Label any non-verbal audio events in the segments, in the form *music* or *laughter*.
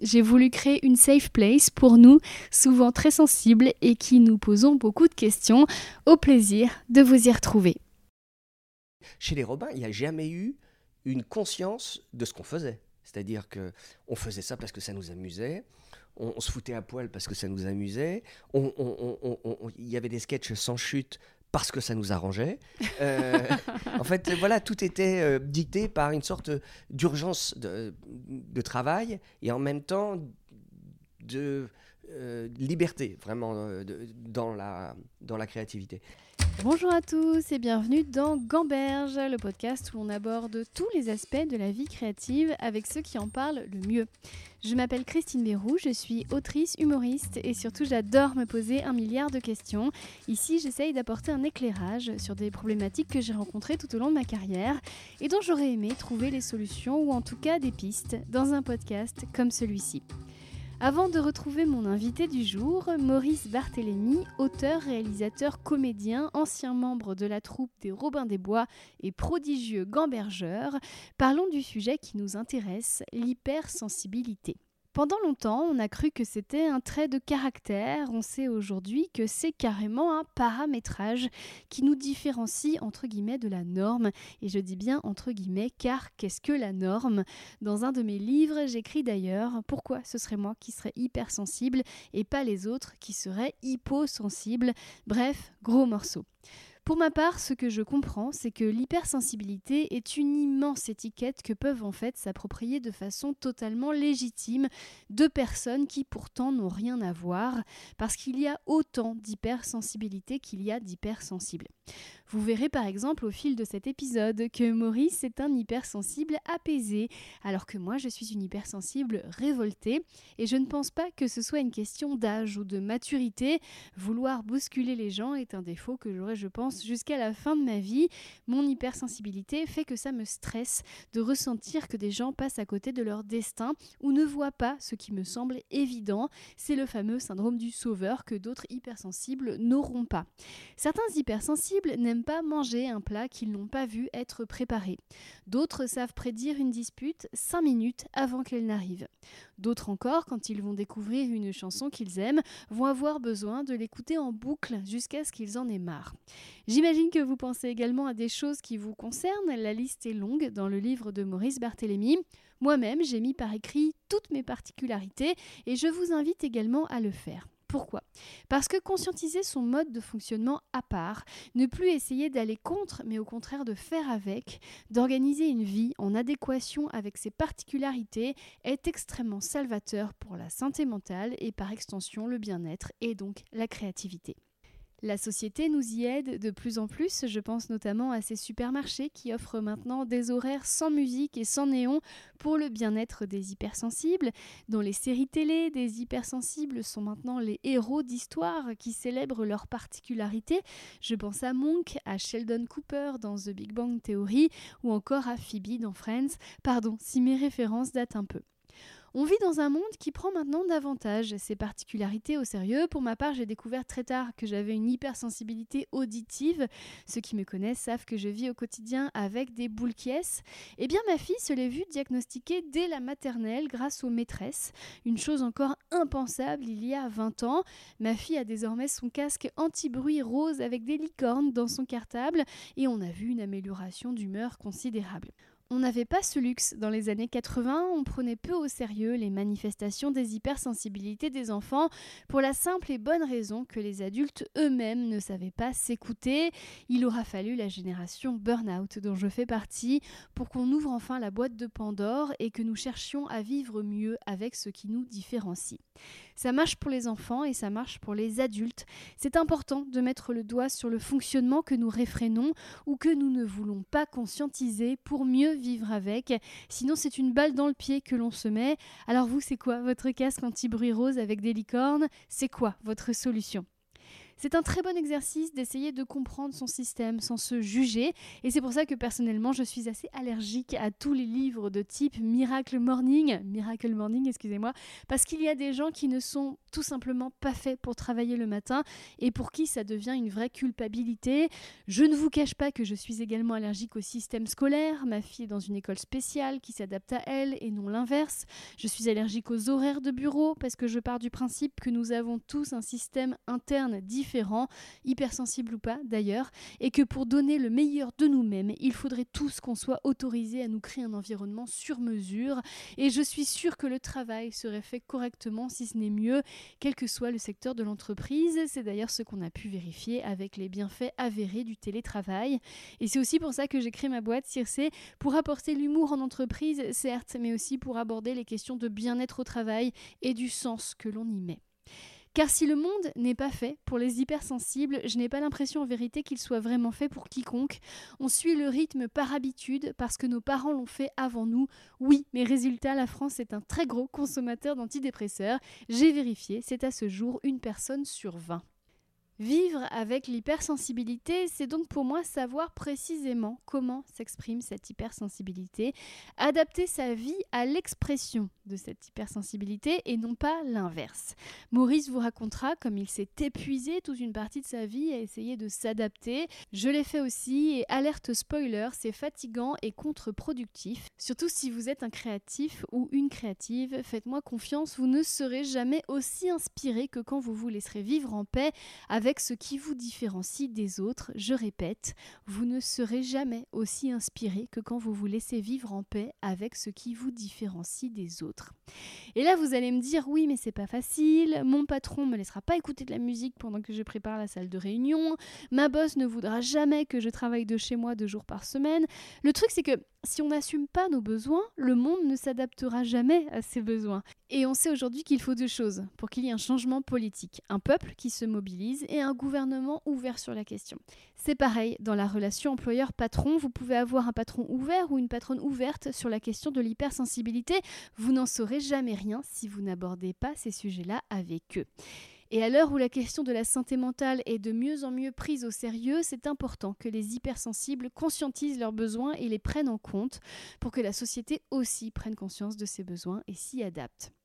J'ai voulu créer une safe place pour nous, souvent très sensibles et qui nous posons beaucoup de questions. Au plaisir de vous y retrouver. Chez les Robins, il n'y a jamais eu une conscience de ce qu'on faisait. C'est-à-dire que on faisait ça parce que ça nous amusait, on, se foutait à poil parce que ça nous amusait, il y avait des sketchs sans chute parce que ça nous arrangeait. Euh, en fait, voilà, tout était euh, dicté par une sorte d'urgence de, travail et en même temps de euh, liberté, vraiment, dans, la, dans la créativité. Bonjour à tous et bienvenue dans Gamberge, le podcast où on aborde tous les aspects de la vie créative avec ceux qui en parlent le mieux. Je m'appelle Christine Bérou, je suis autrice, humoriste et surtout j'adore me poser un milliard de questions. Ici, j'essaye d'apporter un éclairage sur des problématiques que j'ai rencontrées tout au long de ma carrière et dont j'aurais aimé trouver les solutions ou en tout cas des pistes dans un podcast comme celui-ci. Avant de retrouver mon invité du jour, Maurice Barthélémy, auteur, réalisateur, comédien, ancien membre de la troupe des Robins des Bois et prodigieux gambergeur, parlons du sujet qui nous intéresse, l'hypersensibilité. Pendant longtemps, on a cru que c'était un trait de caractère, on sait aujourd'hui que c'est carrément un paramétrage qui nous différencie entre guillemets de la norme, et je dis bien entre guillemets car qu'est-ce que la norme? Dans un de mes livres, j'écris d'ailleurs pourquoi ce serait moi qui serais hypersensible et pas les autres qui seraient hyposensibles, bref, gros morceau. Pour ma part, ce que je comprends, c'est que l'hypersensibilité est une immense étiquette que peuvent en fait s'approprier de façon totalement légitime deux personnes qui pourtant n'ont rien à voir, parce qu'il y a autant d'hypersensibilité qu'il y a d'hypersensibles. Vous verrez par exemple au fil de cet épisode que Maurice est un hypersensible apaisé, alors que moi je suis une hypersensible révoltée, et je ne pense pas que ce soit une question d'âge ou de maturité. Vouloir bousculer les gens est un défaut que j'aurais, je pense, jusqu'à la fin de ma vie. Mon hypersensibilité fait que ça me stresse de ressentir que des gens passent à côté de leur destin ou ne voient pas ce qui me semble évident. C'est le fameux syndrome du sauveur que d'autres hypersensibles n'auront pas. Certains hypersensibles n'aiment pas manger un plat qu'ils n'ont pas vu être préparé. D'autres savent prédire une dispute cinq minutes avant qu'elle n'arrive. D'autres encore, quand ils vont découvrir une chanson qu'ils aiment, vont avoir besoin de l'écouter en boucle jusqu'à ce qu'ils en aient marre. J'imagine que vous pensez également à des choses qui vous concernent. La liste est longue dans le livre de Maurice Barthélémy. Moi-même, j'ai mis par écrit toutes mes particularités et je vous invite également à le faire. Pourquoi? Parce que conscientiser son mode de fonctionnement à part, ne plus essayer d'aller contre, mais au contraire de faire avec, d'organiser une vie en adéquation avec ses particularités, est extrêmement salvateur pour la santé mentale et par extension le bien-être et donc la créativité. La société nous y aide de plus en plus, je pense notamment à ces supermarchés qui offrent maintenant des horaires sans musique et sans néon pour le bien-être des hypersensibles. Dans les séries télé, des hypersensibles sont maintenant les héros d'histoire qui célèbrent leurs particularités. Je pense à Monk, à Sheldon Cooper dans The Big Bang Theory ou encore à Phoebe dans Friends. Pardon si mes références datent un peu. On vit dans un monde qui prend maintenant davantage ses particularités au sérieux. Pour ma part, j'ai découvert très tard que j'avais une hypersensibilité auditive. Ceux qui me connaissent savent que je vis au quotidien avec des boules qui Eh bien, ma fille se l'est vue diagnostiquée dès la maternelle grâce aux maîtresses. Une chose encore impensable il y a 20 ans. Ma fille a désormais son casque anti-bruit rose avec des licornes dans son cartable et on a vu une amélioration d'humeur considérable. On n'avait pas ce luxe dans les années 80, on prenait peu au sérieux les manifestations des hypersensibilités des enfants pour la simple et bonne raison que les adultes eux-mêmes ne savaient pas s'écouter. Il aura fallu la génération burn-out dont je fais partie pour qu'on ouvre enfin la boîte de Pandore et que nous cherchions à vivre mieux avec ce qui nous différencie. Ça marche pour les enfants et ça marche pour les adultes. C'est important de mettre le doigt sur le fonctionnement que nous réfrénons ou que nous ne voulons pas conscientiser pour mieux vivre avec. Sinon, c'est une balle dans le pied que l'on se met. Alors vous, c'est quoi votre casque anti-bruit rose avec des licornes? C'est quoi votre solution? C'est un très bon exercice d'essayer de comprendre son système sans se juger. Et c'est pour ça que personnellement, je suis assez allergique à tous les livres de type Miracle Morning. Miracle Morning, excusez-moi. Parce qu'il y a des gens qui ne sont tout simplement pas faits pour travailler le matin et pour qui ça devient une vraie culpabilité. Je ne vous cache pas que je suis également allergique au système scolaire. Ma fille est dans une école spéciale qui s'adapte à elle et non l'inverse. Je suis allergique aux horaires de bureau parce que je pars du principe que nous avons tous un système interne différent, hypersensible ou pas d'ailleurs, et que pour donner le meilleur de nous-mêmes, il faudrait tous qu'on soit autorisés à nous créer un environnement sur mesure. Et je suis sûre que le travail serait fait correctement, si ce n'est mieux, quel que soit le secteur de l'entreprise. C'est d'ailleurs ce qu'on a pu vérifier avec les bienfaits avérés du télétravail. Et c'est aussi pour ça que j'ai créé ma boîte Circe, pour apporter l'humour en entreprise, certes, mais aussi pour aborder les questions de bien-être au travail et du sens que l'on y met. Car si le monde n'est pas fait pour les hypersensibles, je n'ai pas l'impression en vérité qu'il soit vraiment fait pour quiconque. On suit le rythme par habitude parce que nos parents l'ont fait avant nous. Oui, mais résultat, la France est un très gros consommateur d'antidépresseurs. J'ai vérifié, c'est à ce jour une personne sur 20. Vivre avec l'hypersensibilité, c'est donc pour moi savoir précisément comment s'exprime cette hypersensibilité, adapter sa vie à l'expression de cette hypersensibilité et non pas l'inverse. Maurice vous racontera comme il s'est épuisé toute une partie de sa vie à essayer de s'adapter. Je l'ai fait aussi et alerte spoiler, c'est fatigant et contre-productif. Surtout si vous êtes un créatif ou une créative, faites-moi confiance, vous ne serez jamais aussi inspiré que quand vous vous laisserez vivre en paix avec avec ce qui vous différencie des autres, je répète, vous ne serez jamais aussi inspiré que quand vous vous laissez vivre en paix avec ce qui vous différencie des autres. Et là, vous allez me dire, oui, mais c'est pas facile, mon patron me laissera pas écouter de la musique pendant que je prépare la salle de réunion, ma boss ne voudra jamais que je travaille de chez moi deux jours par semaine. Le truc, c'est que si on n'assume pas nos besoins, le monde ne s'adaptera jamais à ses besoins. Et on sait aujourd'hui qu'il faut deux choses pour qu'il y ait un changement politique. Un peuple qui se mobilise et un gouvernement ouvert sur la question. C'est pareil dans la relation employeur-patron. Vous pouvez avoir un patron ouvert ou une patronne ouverte sur la question de l'hypersensibilité. Vous n'en saurez jamais rien si vous n'abordez pas ces sujets-là avec eux. Et à l'heure où la question de la santé mentale est de mieux en mieux prise au sérieux, c'est important que les hypersensibles conscientisent leurs besoins et les prennent en compte pour que la société aussi prenne conscience de ses besoins et s'y adapte.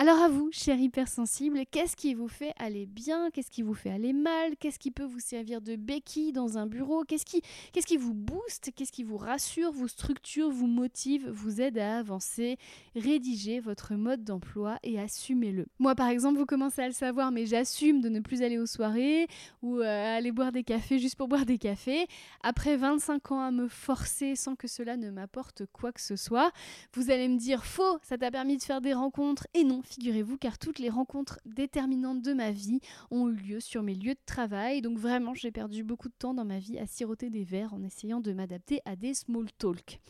Alors à vous, chers hypersensibles, qu'est-ce qui vous fait aller bien? Qu'est-ce qui vous fait aller mal? Qu'est-ce qui peut vous servir de béquille dans un bureau? Qu'est-ce qui, qui vous booste? Qu'est-ce qui vous rassure, vous structure, vous motive, vous aide à avancer? Rédigez votre mode d'emploi et assumez-le. Moi par exemple, vous commencez à le savoir, mais j'assume de ne plus aller aux soirées ou euh, aller boire des cafés juste pour boire des cafés. Après 25 ans à me forcer sans que cela ne m'apporte quoi que ce soit, vous allez me dire faux, ça t'a permis de faire des rencontres et non figurez-vous, car toutes les rencontres déterminantes de ma vie ont eu lieu sur mes lieux de travail. Donc vraiment, j'ai perdu beaucoup de temps dans ma vie à siroter des verres en essayant de m'adapter à des small talk.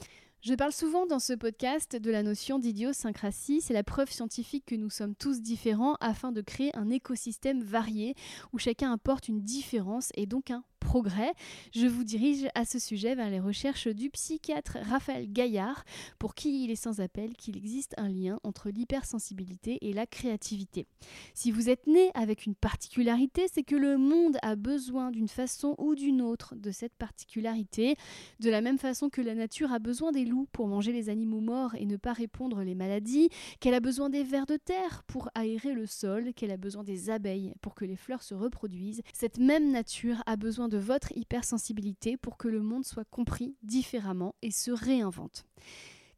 Je parle souvent dans ce podcast de la notion d'idiosyncrasie, c'est la preuve scientifique que nous sommes tous différents afin de créer un écosystème varié où chacun apporte une différence et donc un progrès. Je vous dirige à ce sujet vers les recherches du psychiatre Raphaël Gaillard, pour qui il est sans appel qu'il existe un lien entre l'hypersensibilité et la créativité. Si vous êtes né avec une particularité, c'est que le monde a besoin d'une façon ou d'une autre de cette particularité, de la même façon que la nature a besoin des loups pour manger les animaux morts et ne pas répondre les maladies, qu'elle a besoin des vers de terre pour aérer le sol, qu'elle a besoin des abeilles pour que les fleurs se reproduisent. Cette même nature a besoin de votre hypersensibilité pour que le monde soit compris différemment et se réinvente.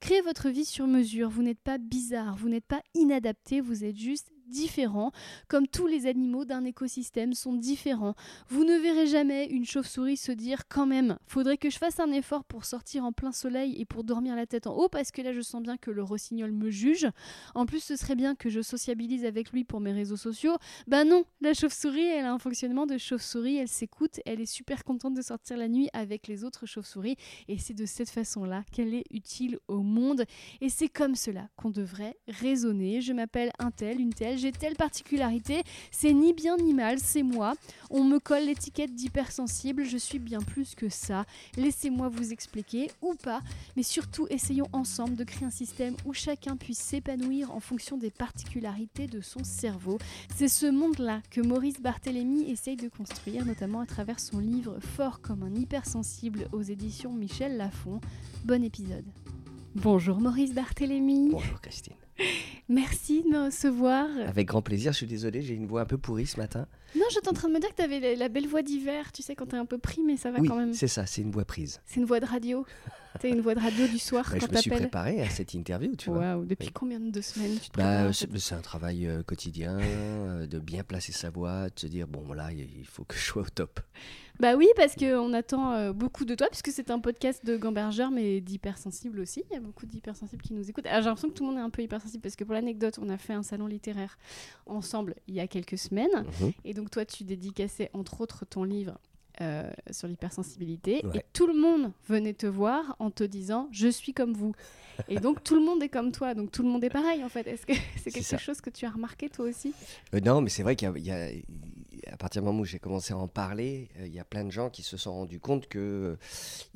Créez votre vie sur mesure, vous n'êtes pas bizarre, vous n'êtes pas inadapté, vous êtes juste différents, comme tous les animaux d'un écosystème sont différents. Vous ne verrez jamais une chauve-souris se dire quand même, faudrait que je fasse un effort pour sortir en plein soleil et pour dormir la tête en haut parce que là je sens bien que le rossignol me juge. En plus, ce serait bien que je sociabilise avec lui pour mes réseaux sociaux. Ben non, la chauve-souris, elle a un fonctionnement de chauve-souris, elle s'écoute, elle est super contente de sortir la nuit avec les autres chauves-souris et c'est de cette façon-là qu'elle est utile au monde et c'est comme cela qu'on devrait raisonner. Je m'appelle un tel, une telle, j'ai telle particularité, c'est ni bien ni mal, c'est moi. On me colle l'étiquette d'hypersensible, je suis bien plus que ça. Laissez-moi vous expliquer, ou pas, mais surtout essayons ensemble de créer un système où chacun puisse s'épanouir en fonction des particularités de son cerveau. C'est ce monde-là que Maurice Barthélémy essaye de construire, notamment à travers son livre Fort comme un hypersensible aux éditions Michel Lafon. Bon épisode. Bonjour Maurice Barthélémy. Bonjour Christine. *laughs* Merci de me recevoir. Avec grand plaisir, je suis désolé, j'ai une voix un peu pourrie ce matin. Non, j'étais en train de me dire que tu avais la, belle voix d'hiver, tu sais, quand t'es un peu pris, mais ça va oui, quand même. c'est ça, c'est une voix prise. C'est une voix de radio. *laughs* T'as une voix de radio du soir Bah, quand je me suis t'appelles. préparé à cette interview, tu vois. Waouh, depuis Oui. combien de semaines tu te Bah, c'est un travail euh, quotidien, euh, de bien placer sa voix, de se dire, bon, il il faut que je sois au top. Bah oui, parce qu'on attend euh, beaucoup de toi, puisque c'est un podcast de gambergeurs, mais d'hypersensibles aussi. Il y a beaucoup d'hypersensibles qui nous écoutent. Alors j'ai l'impression que tout le monde est un peu hypersensible, parce que pour l'anecdote, on a fait un salon littéraire ensemble il y a quelques semaines. Mhm. Et donc toi, tu dédicaçais entre autres ton livre euh, sur l'hypersensibilité. Ouais. Et tout le monde venait te voir en te disant « je suis comme vous ». Et donc tout le monde est comme toi, donc tout le monde est pareil en fait. Est-ce que *laughs* c'est quelque chose que tu as remarqué toi aussi? Euh, non, mais c'est vrai qu'il y y a- à partir du moment où j'ai commencé à en parler, euh, il y a plein de gens qui se sont rendus compte que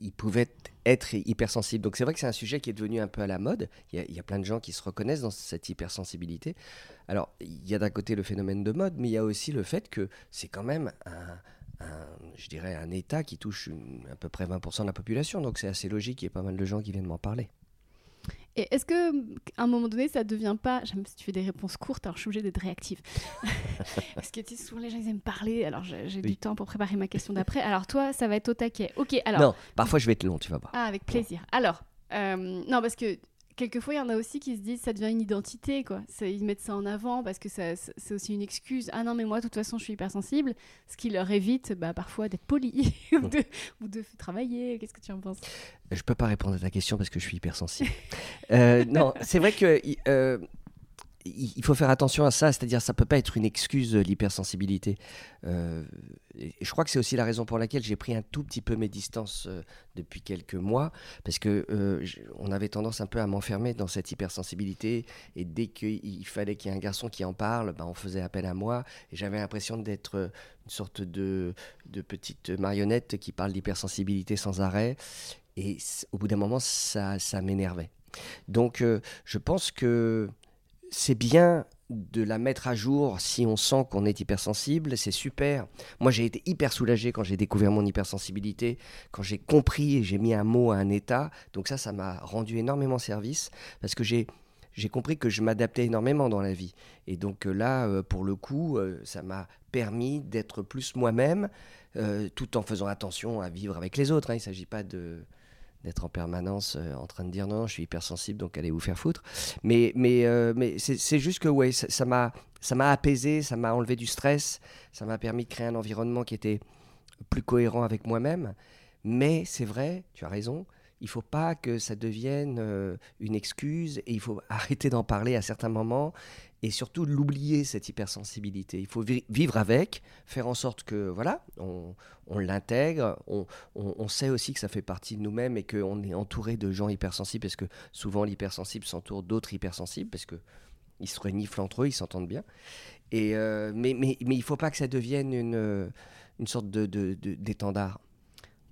euh, pouvaient être hypersensibles. Donc c'est vrai que c'est un sujet qui est devenu un peu à la mode. Il y a, il a plein de gens qui se reconnaissent dans cette hypersensibilité. Alors il y a d'un côté le phénomène de mode, mais il y a aussi le fait que c'est quand même un, je dirais un État qui touche à peu près 20% de la population. Donc c'est assez logique qu'il y ait pas mal de gens qui viennent m'en parler. Et est-ce que à un moment donné, ça devient pas. J'aime si tu fais des réponses courtes, alors je suis obligée d'être réactive. *laughs* Parce que tu sais, souvent les gens ils aiment parler, alors j'ai du temps pour préparer ma question d'après. Alors toi, ça va être au taquet. Ok, alors. non, parfois je vais être long, tu vas voir. Ah, avec plaisir. Alors, euh, non, parce que quelquefois, il y en a aussi qui se disent ça devient une identité, quoi. Ils mettent ça en avant parce que ça- c'est aussi une excuse. Ah non, mais moi, de toute façon, je suis hypersensible. Ce qui leur évite bah, parfois d'être poli *laughs* ou, de, ou de travailler. Qu'est-ce que tu en penses? Je peux pas répondre à ta question parce que je suis hypersensible. Euh, non, c'est vrai que euh, il faut faire attention à ça, c'est-à-dire ça peut pas être une excuse euh, l'hypersensibilité. Euh, je crois que c'est aussi la raison pour laquelle j'ai pris un tout petit peu mes distances euh, depuis quelques mois, parce que on avait tendance un peu à m'enfermer dans cette hypersensibilité, et dès qu'il fallait qu'il y ait un garçon qui en parle, ben, on faisait appel à moi, et j'avais l'impression d'être une sorte de, de petite marionnette qui parle d'hypersensibilité sans arrêt. Et au bout d'un moment, ça, ça m'énervait. Donc, je pense que c'est bien de la mettre à jour si on sent qu'on est hypersensible, c'est super. Moi, j'ai été hyper soulagé quand j'ai découvert mon hypersensibilité, quand j'ai compris et j'ai mis un mot à un état. Donc ça, ça m'a rendu énormément service parce que j'ai j'ai compris que je m'adaptais énormément dans la vie. Et donc euh, là, euh, pour le coup, euh, ça m'a permis d'être plus moi-même, tout en faisant attention à vivre avec les autres. hein. Il ne s'agit pas de d'être en permanence euh, en train de dire non, je suis hypersensible, donc allez vous faire foutre. Mais, mais, euh, mais c'est juste que ouais, ça ça m'a ça m'a apaisé, ça m'a enlevé du stress, ça m'a permis de créer un environnement qui était plus cohérent avec moi-même. Mais c'est vrai, tu as raison, il faut pas que ça devienne euh, une excuse et il faut *laughs* arrêter d'en parler à certains moments et surtout l'oublier cette hypersensibilité. Il faut vi- vivre avec, faire en sorte que voilà, on, l'intègre, on, sait aussi que ça fait partie de nous-mêmes et qu'on est entouré de gens hypersensibles parce que souvent l'hypersensible s'entoure d'autres hypersensibles parce que ils se reniflent entre eux, ils s'entendent bien. Et euh, mais, mais, mais il faut pas que ça devienne une, une sorte de, de- d'étendard.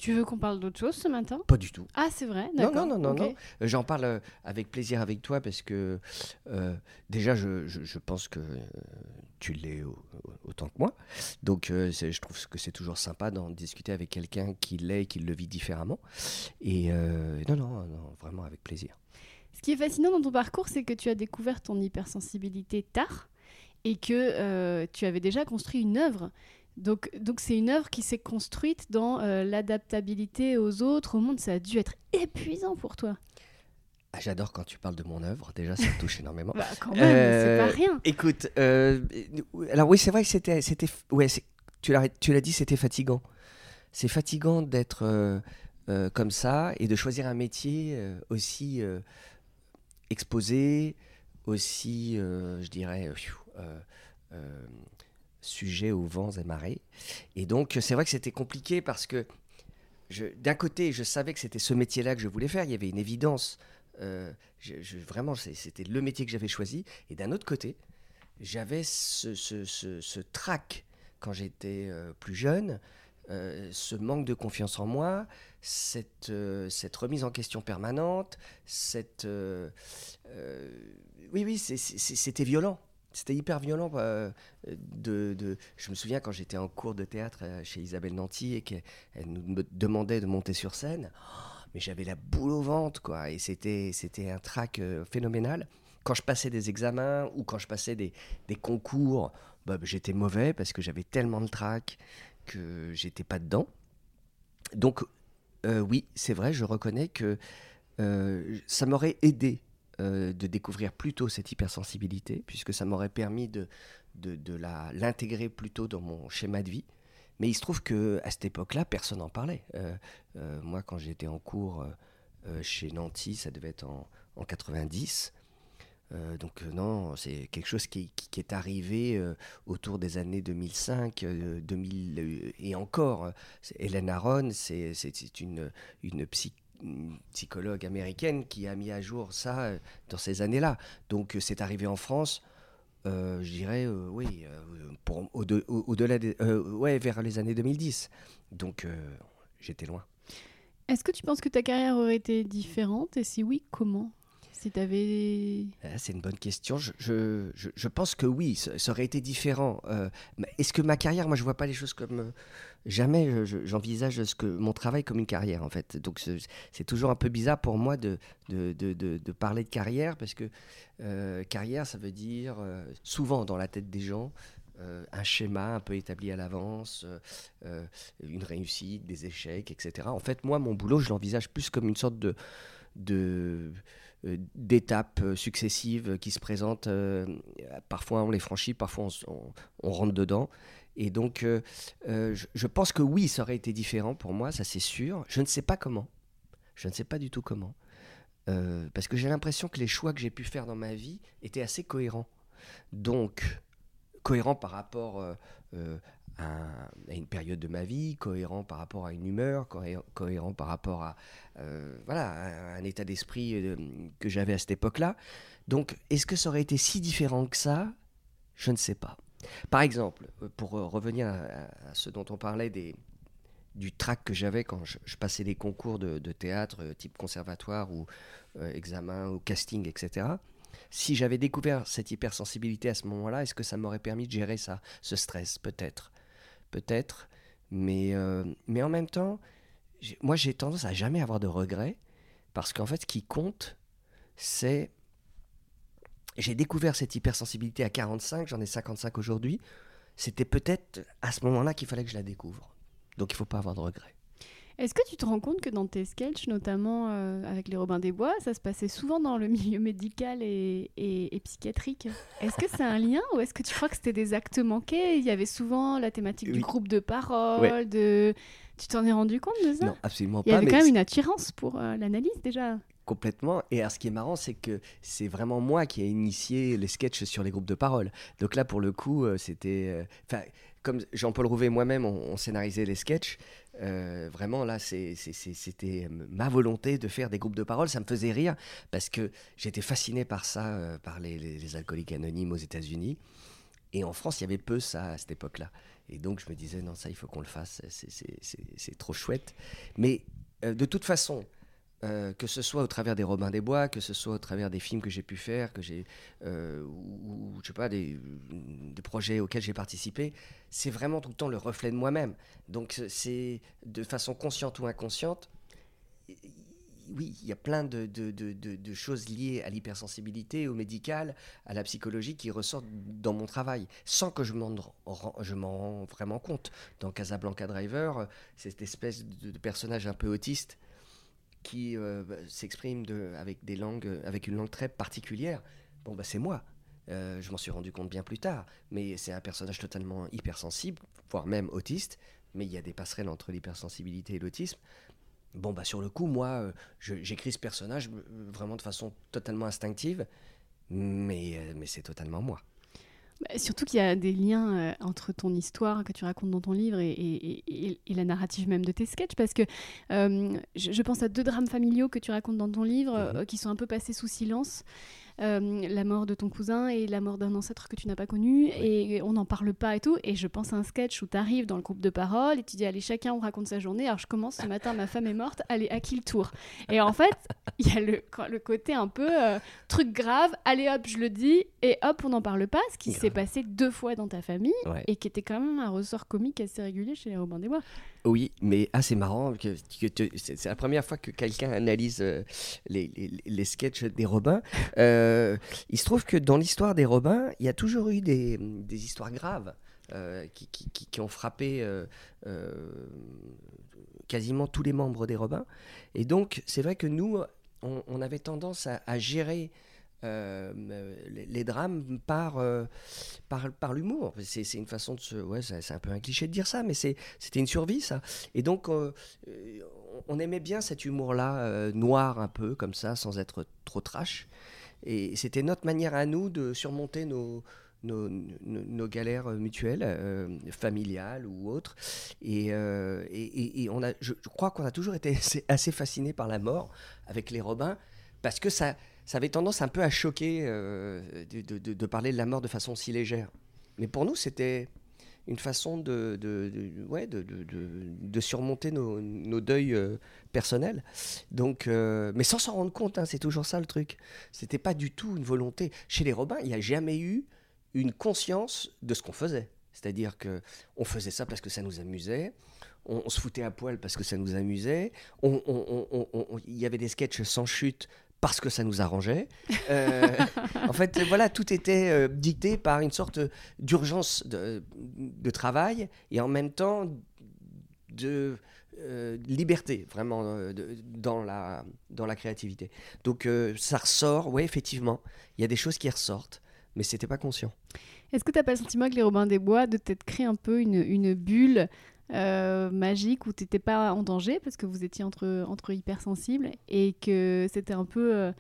Tu veux qu'on parle d'autre chose ce matin? Pas du tout. Ah, c'est vrai? Non, non, non, non, non. J'en parle euh, avec plaisir avec toi parce que euh, déjà, je, je- je pense que euh, tu l'es au- au- autant que moi. Donc, euh, je trouve que c'est toujours sympa d'en discuter avec quelqu'un qui l'est et qui le vit différemment. Et euh, non, non, non, vraiment avec plaisir. Ce qui est fascinant dans ton parcours, c'est que tu as découvert ton hypersensibilité tard et que tu avais déjà construit une œuvre. Donc, donc c'est une œuvre qui s'est construite dans euh, l'adaptabilité aux autres, au monde. Ça a dû être épuisant pour toi. Ah, J'adore quand tu parles de mon œuvre. Déjà, ça me touche énormément. *laughs* Bah, quand même, Euh, c'est pas rien. Écoute, euh, alors oui, c'est vrai que c'était, c'était, ouais, tu l'as, tu l'as dit, c'était fatigant. C'est fatigant d'être euh, euh, comme ça et de choisir un métier euh, aussi euh, exposé, aussi, euh, je dirais, euh, euh, euh, sujet aux vents et marées. Et donc, c'est vrai que c'était compliqué parce que d'un côté, je savais que c'était ce métier-là que je voulais faire. Il y avait une évidence. Euh, je- vraiment, c'était le métier que j'avais choisi. Et d'un autre côté, j'avais ce, ce, ce, trac quand j'étais euh, plus jeune, euh, ce manque de confiance en moi, cette, cette remise en question permanente, cette... oui, oui, c'était violent. C'était hyper violent. de, je me souviens quand j'étais en cours de théâtre chez Isabelle Nanty et qu'elle nous demandait de monter sur scène. mais j'avais la boule au ventre, quoi. Et c'était un trac phénoménal quand je passais des examens ou quand je passais des, concours, bah, j'étais mauvais parce que j'avais tellement de trac que j'étais pas dedans. Donc, euh, oui, c'est vrai, je reconnais que euh, ça m'aurait aidé euh, de découvrir plus tôt cette hypersensibilité, puisque ça m'aurait permis de, de, l'intégrer plus tôt dans mon schéma de vie. Mais il se trouve que à cette époque-là, personne n'en parlait. moi, quand j'étais en cours chez Nancy, ça devait être en, en 90. Euh, donc euh, non, c'est quelque chose qui, est arrivé euh, autour des années 2005, 2000 et encore. Hélène Aron, c'est une, une, psychologue américaine qui a mis à jour ça dans ces années-là. Donc c'est arrivé en France. je dirais, oui, au-delà ouais, vers les années 2010. Donc, j'étais loin. Est-ce que tu penses que ta carrière aurait été différente? Et si oui, comment? Si ah, C'est une bonne question. Je, je, je, pense que oui, ça, aurait été différent. Euh, est-ce que ma carrière, moi je vois pas les choses comme... Euh, jamais j'envisage ce que mon travail comme une carrière en fait. Donc c'est toujours un peu bizarre pour moi de, de, de, de parler de carrière parce que euh, carrière ça veut dire souvent dans la tête des gens un schéma un peu établi à l'avance, une réussite, des échecs, etc. En fait, moi, mon boulot, je l'envisage plus comme une sorte de, de euh, d'étapes euh, successives qui se présentent. Euh, parfois on les franchit, parfois on, rentre dedans. Et donc je, pense que oui, ça aurait été différent pour moi, ça c'est sûr. Je ne sais pas comment. Je ne sais pas du tout comment. parce que j'ai l'impression que les choix que j'ai pu faire dans ma vie étaient assez cohérents. Donc, cohérents par rapport à, une période de ma vie, cohérent par rapport à une humeur, cohérent, par rapport à, euh, voilà, un état d'esprit euh, que j'avais à cette époque-là. Donc, est-ce que ça aurait été si différent que ça? Je ne sais pas. Par exemple, euh, pour revenir à, ce dont on parlait des, du trac que j'avais quand je, passais des concours de, théâtre type conservatoire ou examen ou casting, etc. Si j'avais découvert cette hypersensibilité à ce moment-là, est-ce que ça m'aurait permis de gérer ça, ce stress Peut-être? Peut-être. Mais, euh, mais en même temps, moi j'ai tendance à jamais avoir de regrets, parce qu'en fait, ce qui compte, c'est... J'ai découvert cette hypersensibilité à 45, j'en ai 55 aujourd'hui. C'était peut-être à ce moment-là qu'il fallait que je la découvre. Donc il ne faut pas avoir de regrets. Est-ce que tu te rends compte que dans tes sketchs, notamment euh, avec les Robins des Bois, ça se passait souvent dans le *laughs* milieu médical et, psychiatrique? Est-ce que c'est un lien ou est-ce que tu crois que c'était des actes manqués? Il y avait souvent la thématique du groupe de parole, de... Tu t'en es rendu compte de ça? Non, absolument pas. Il y avait quand même une attirance pour euh, l'analyse déjà. Complètement. Et alors, ce qui est marrant, c'est que c'est vraiment moi qui ai initié les sketchs sur les groupes de parole. Donc là, pour le coup, euh, c'était. Enfin, comme Jean-Paul Rouvet moi-même, on, scénarisait les sketchs. Euh, vraiment, là, c'était ma volonté de faire des groupes de parole. Ça me faisait rire parce que j'étais fasciné par ça, euh, par les, alcooliques anonymes aux États-Unis. Et en France, il y avait peu ça à cette époque-là. Et donc, je me disais, non, ça, il faut qu'on le fasse. C'est trop chouette. Mais euh, de toute façon, euh, que ce soit au travers des Robins des Bois, que ce soit au travers des films que j'ai pu faire, que j'ai, euh, ou, je sais pas, des, projets auxquels j'ai participé, c'est vraiment tout le temps le reflet de moi-même. Donc c'est de façon consciente ou inconsciente. Oui, il y a plein de, de, choses liées à l'hypersensibilité, au médical, à la psychologie qui ressortent dans mon travail, sans que je m'en, rends vraiment compte. Dans Casablanca Driver, cette espèce de personnage un peu autiste qui euh, bah, s'exprime avec, des langues, avec une langue très particulière, bon, bah, c'est moi. Euh, je m'en suis rendu compte bien plus tard, mais c'est un personnage totalement hypersensible, voire même autiste, mais il y a des passerelles entre l'hypersensibilité et l'autisme. Bon, bah, sur le coup, moi, euh, j'écris ce personnage vraiment de façon totalement instinctive, mais, mais c'est totalement moi. Bah, surtout qu'il y a des liens euh, entre ton histoire que tu racontes dans ton livre et, la narrative même de tes sketchs, parce que euh, je, pense à deux drames familiaux que tu racontes dans ton livre mhm. euh, qui sont un peu passés sous silence. Euh, la mort de ton cousin et la mort d'un ancêtre que tu n'as pas connu, et on n'en parle pas et tout. Et je pense à un sketch où tu arrives dans le groupe de parole et tu dis, allez, chacun, on raconte sa journée. Alors je commence ce matin, ma femme est morte, allez, à qui le tour? Et en fait, il y a le, le côté un peu euh, truc grave, allez hop, je le dis, et hop, on n'en parle pas, ce qui s'est passé deux fois dans ta famille, et qui était quand même un ressort comique assez régulier chez les Robin des Bois. Oui, mais assez marrant, que, c'est la première fois que quelqu'un analyse euh, les, les, sketchs des Robins. Euh, il se trouve que dans l'histoire des Robins, il y a toujours eu des, des histoires graves. Euh, qui, qui, ont frappé quasiment tous les membres des Robins. Et donc, c'est vrai que nous, on, avait tendance à gérer euh, les, drames par, euh, par, par l'humour. C'est, une façon de se. Ouais, c'est, un peu un cliché de dire ça, mais c'était une survie, ça. Et donc, euh, on aimait bien cet humour-là, noir un peu, comme ça, sans être trop trash. Et c'était notre manière à nous de surmonter nos, nos, nos, galères mutuelles, familiales ou autres. Et, et, et, on a, je, crois qu'on a toujours été assez, assez fascinés par la mort avec les Robins, parce que ça, ça avait tendance un peu à choquer euh, de, parler de la mort de façon si légère. Mais pour nous, c'était une façon de, ouais, de, surmonter nos, deuils euh, personnels. Donc, euh, mais sans s'en rendre compte, hein, c'est toujours ça le truc. C'était pas du tout une volonté. Chez les Robins, il n'y a jamais eu une conscience de ce qu'on faisait. C'est-à-dire que on faisait ça parce que ça nous amusait. On, se foutait à poil parce que ça nous amusait. Il y avait des sketchs sans chute parce que ça nous arrangeait. Euh, *laughs* en fait, voilà, tout était euh, dicté par une sorte d'urgence de, travail et en même temps de euh, liberté, vraiment, dans, la, dans la créativité. Donc, ça ressort, oui, effectivement, il y a des choses qui ressortent, mais c'était pas conscient. Est-ce que tu n'as pas le sentiment que les Robins des Bois de t'être créé un peu une, une bulle euh, magique où tu n'étais pas en danger parce que vous étiez entre, entre hypersensibles et que c'était un peu euh,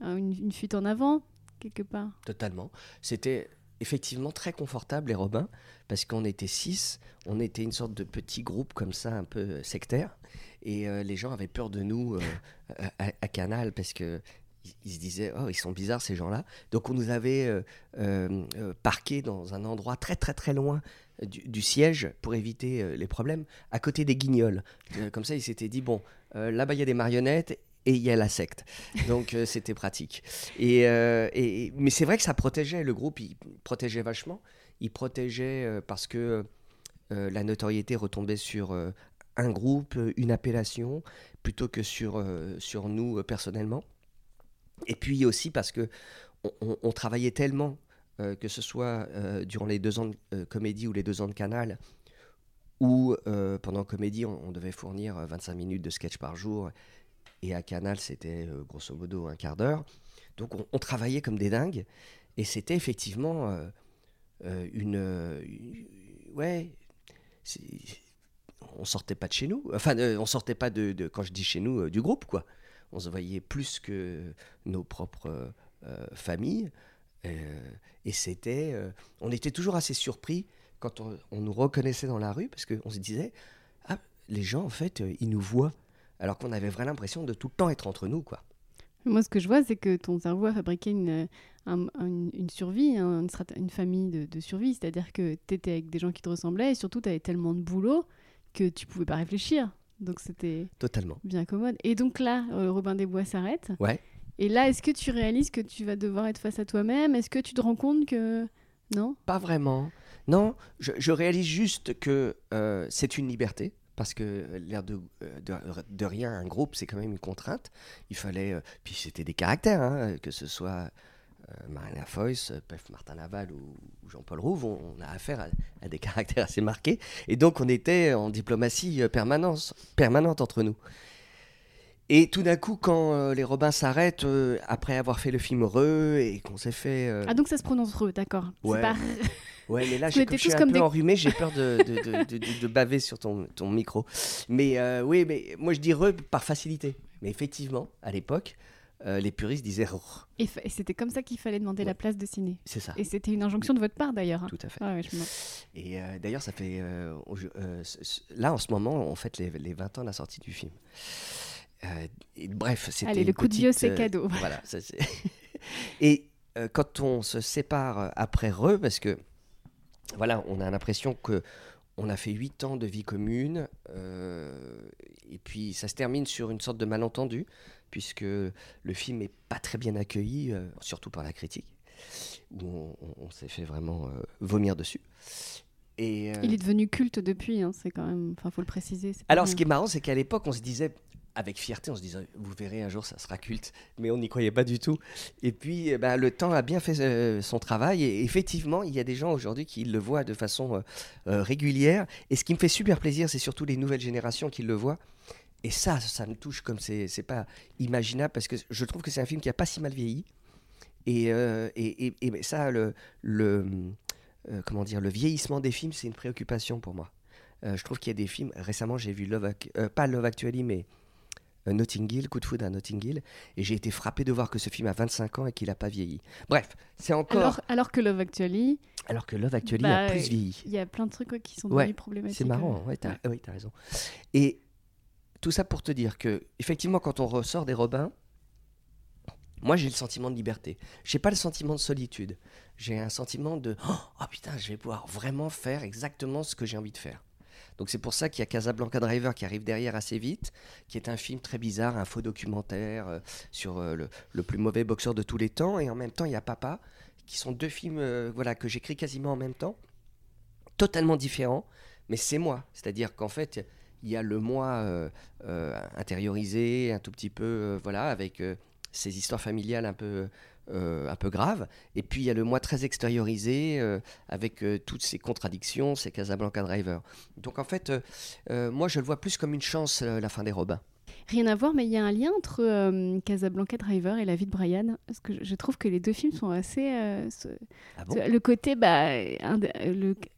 une, fuite en avant, quelque part. Totalement. C'était effectivement très confortable, les Robins, parce qu'on était six, on était une sorte de petit groupe comme ça, un peu sectaire, et euh, les gens avaient peur de nous à, Canal parce que ils se disaient oh ils sont bizarres ces gens-là donc on nous avait euh, parqués dans un endroit très très très loin du, siège pour éviter euh, les problèmes, à côté des guignols. Euh, comme ça, il s'était dit, bon, euh, là-bas, il y a des marionnettes et il y a la secte. Donc c'était pratique. Et, et mais c'est vrai que ça protégeait, le groupe, il protégeait vachement. Il protégeait parce que la notoriété retombait sur un groupe, une appellation, plutôt que sur, sur nous personnellement. Et puis aussi parce que on travaillait tellement euh, que ce soit euh, durant les deux ans de euh, comédie ou les deux ans de canal, où pendant comédie, on, devait fournir 25 minutes de sketch par jour, et à canal, c'était grosso modo un quart d'heure. Donc on, travaillait comme des dingues, et c'était effectivement une, Ouais. On sortait pas de chez nous. Enfin, on sortait pas de, quand je dis chez nous, du groupe, quoi. On se voyait plus que nos propres familles. Euh, et c'était, euh, on était toujours assez surpris quand on, nous reconnaissait dans la rue parce qu'on se disait, ah, les gens en fait, euh, ils nous voient, alors qu'on avait vraiment l'impression de tout le temps être entre nous, quoi. Moi, ce que je vois, c'est que ton cerveau a fabriqué une, une, survie, une, une, famille de, de survie. C'est-à-dire que tu étais avec des gens qui te ressemblaient et surtout, tu avais tellement de boulot que tu pouvais pas réfléchir. Donc, c'était totalement bien commode. Et donc là, Robin des Bois s'arrête. Ouais. Et là, est-ce que tu réalises que tu vas devoir être face à toi-même? Est-ce que tu te rends compte que... Non? Pas vraiment. Non, je, réalise juste que euh, c'est une liberté. Parce que l'air de, euh, de, rien, un groupe, c'est quand même une contrainte. Il fallait. Euh, puis c'était des caractères, hein, que ce soit Marina Foyce, Pef Martin Laval ou, Jean-Paul Rouve, on, a affaire à, des *laughs* caractères assez marqués. Et donc on était en diplomatie permanente entre nous. Et tout d'un coup, quand euh, les Robins s'arrêtent, euh, après avoir fait le film Re et qu'on s'est fait. Euh, ah, donc ça se prononce Re, d'accord. Ouais. Pas... *laughs* ouais, mais là, je suis un peu enrhumé, j'ai *laughs* peur de, de, de, de, baver sur ton, ton micro. Mais oui, mais moi je dis Re par facilité. Mais effectivement, à l'époque, les puristes disaient Re. Et, c'était comme ça qu'il fallait demander la place de ciné. C'est ça. Et c'était une injonction de votre part d'ailleurs. Hein. Tout à fait. Ouais, et d'ailleurs, ça fait. là, en ce moment, on fête les, les 20 ans de la sortie du film. Euh, bref, c'était. Allez, le coup de vieux, c'est euh, cadeau. *laughs* Voilà, *laughs* Et euh, quand on se sépare après Re, parce que voilà, on a l'impression que on a fait huit ans de vie commune, euh, et puis ça se termine sur une sorte de malentendu, puisque le film n'est pas très bien accueilli, euh, surtout par la critique, où on, on- on s'est fait vraiment euh, vomir dessus. Et, euh, Il est devenu culte depuis, hein, c'est quand même. Enfin, faut le préciser. alors, ce qui est marrant, c'est qu'à l'époque, on se disait, avec fierté, on se disait, vous verrez, un jour, ça sera culte. Mais on n'y croyait pas du tout. Et puis, eh ben, le temps a bien fait euh, son travail. Et effectivement, il y a des gens aujourd'hui qui le voient de façon euh, régulière. Et ce qui me fait super plaisir, c'est surtout les nouvelles générations qui le voient. Et ça, ça me touche comme c'est pas imaginable, parce que je trouve que c'est un film qui a pas si mal vieilli. Et, et, et- et ça, le, le, euh, comment dire, le vieillissement des films, c'est une préoccupation pour moi. Euh, je trouve qu'il y a des films. Récemment, j'ai vu Love, euh, pas Love Actually, mais euh, Notting Hill, Coup de foudre à Notting Hill, et j'ai été frappé de voir que ce film a 25 ans et qu'il n'a pas vieilli. Bref, c'est encore. Alors, Alors, alors que Love Actually, que Love Actually Bah, a plus vieilli. il y a plein de trucs qui sont Ouais, devenus problématiques. C'est marrant, ouais, Ouais. oui, t'as raison. Et tout ça pour te dire que, effectivement, quand on ressort des Robins, moi j'ai le sentiment de liberté. J'ai pas le sentiment de solitude. J'ai un sentiment de oh, oh, putain, je vais pouvoir vraiment faire exactement ce que j'ai envie de faire. Donc c'est pour ça qu'il y a Casablanca Driver qui arrive derrière assez vite, qui est un film très bizarre, un faux documentaire euh, sur euh, le, le plus mauvais boxeur de tous les temps, et en même temps il y a Papa, qui sont deux films euh, voilà que j'écris quasiment en même temps, totalement différents, mais c'est moi. C'est-à-dire qu'en fait il y a le moi intériorisé, un tout petit peu voilà avec ces histoires familiales un peu euh, un peu graves, et puis il y a le moi très extériorisé euh, avec euh, toutes ces contradictions, ces Casablanca Driver. Donc en fait, moi je le vois plus comme une chance la fin des Robins. Rien à voir, mais il y a un lien entre Casablanca Driver et La vie de Brian. Parce que je, trouve que les deux films sont assez. ce- Ah bon? ce- le côté, bah,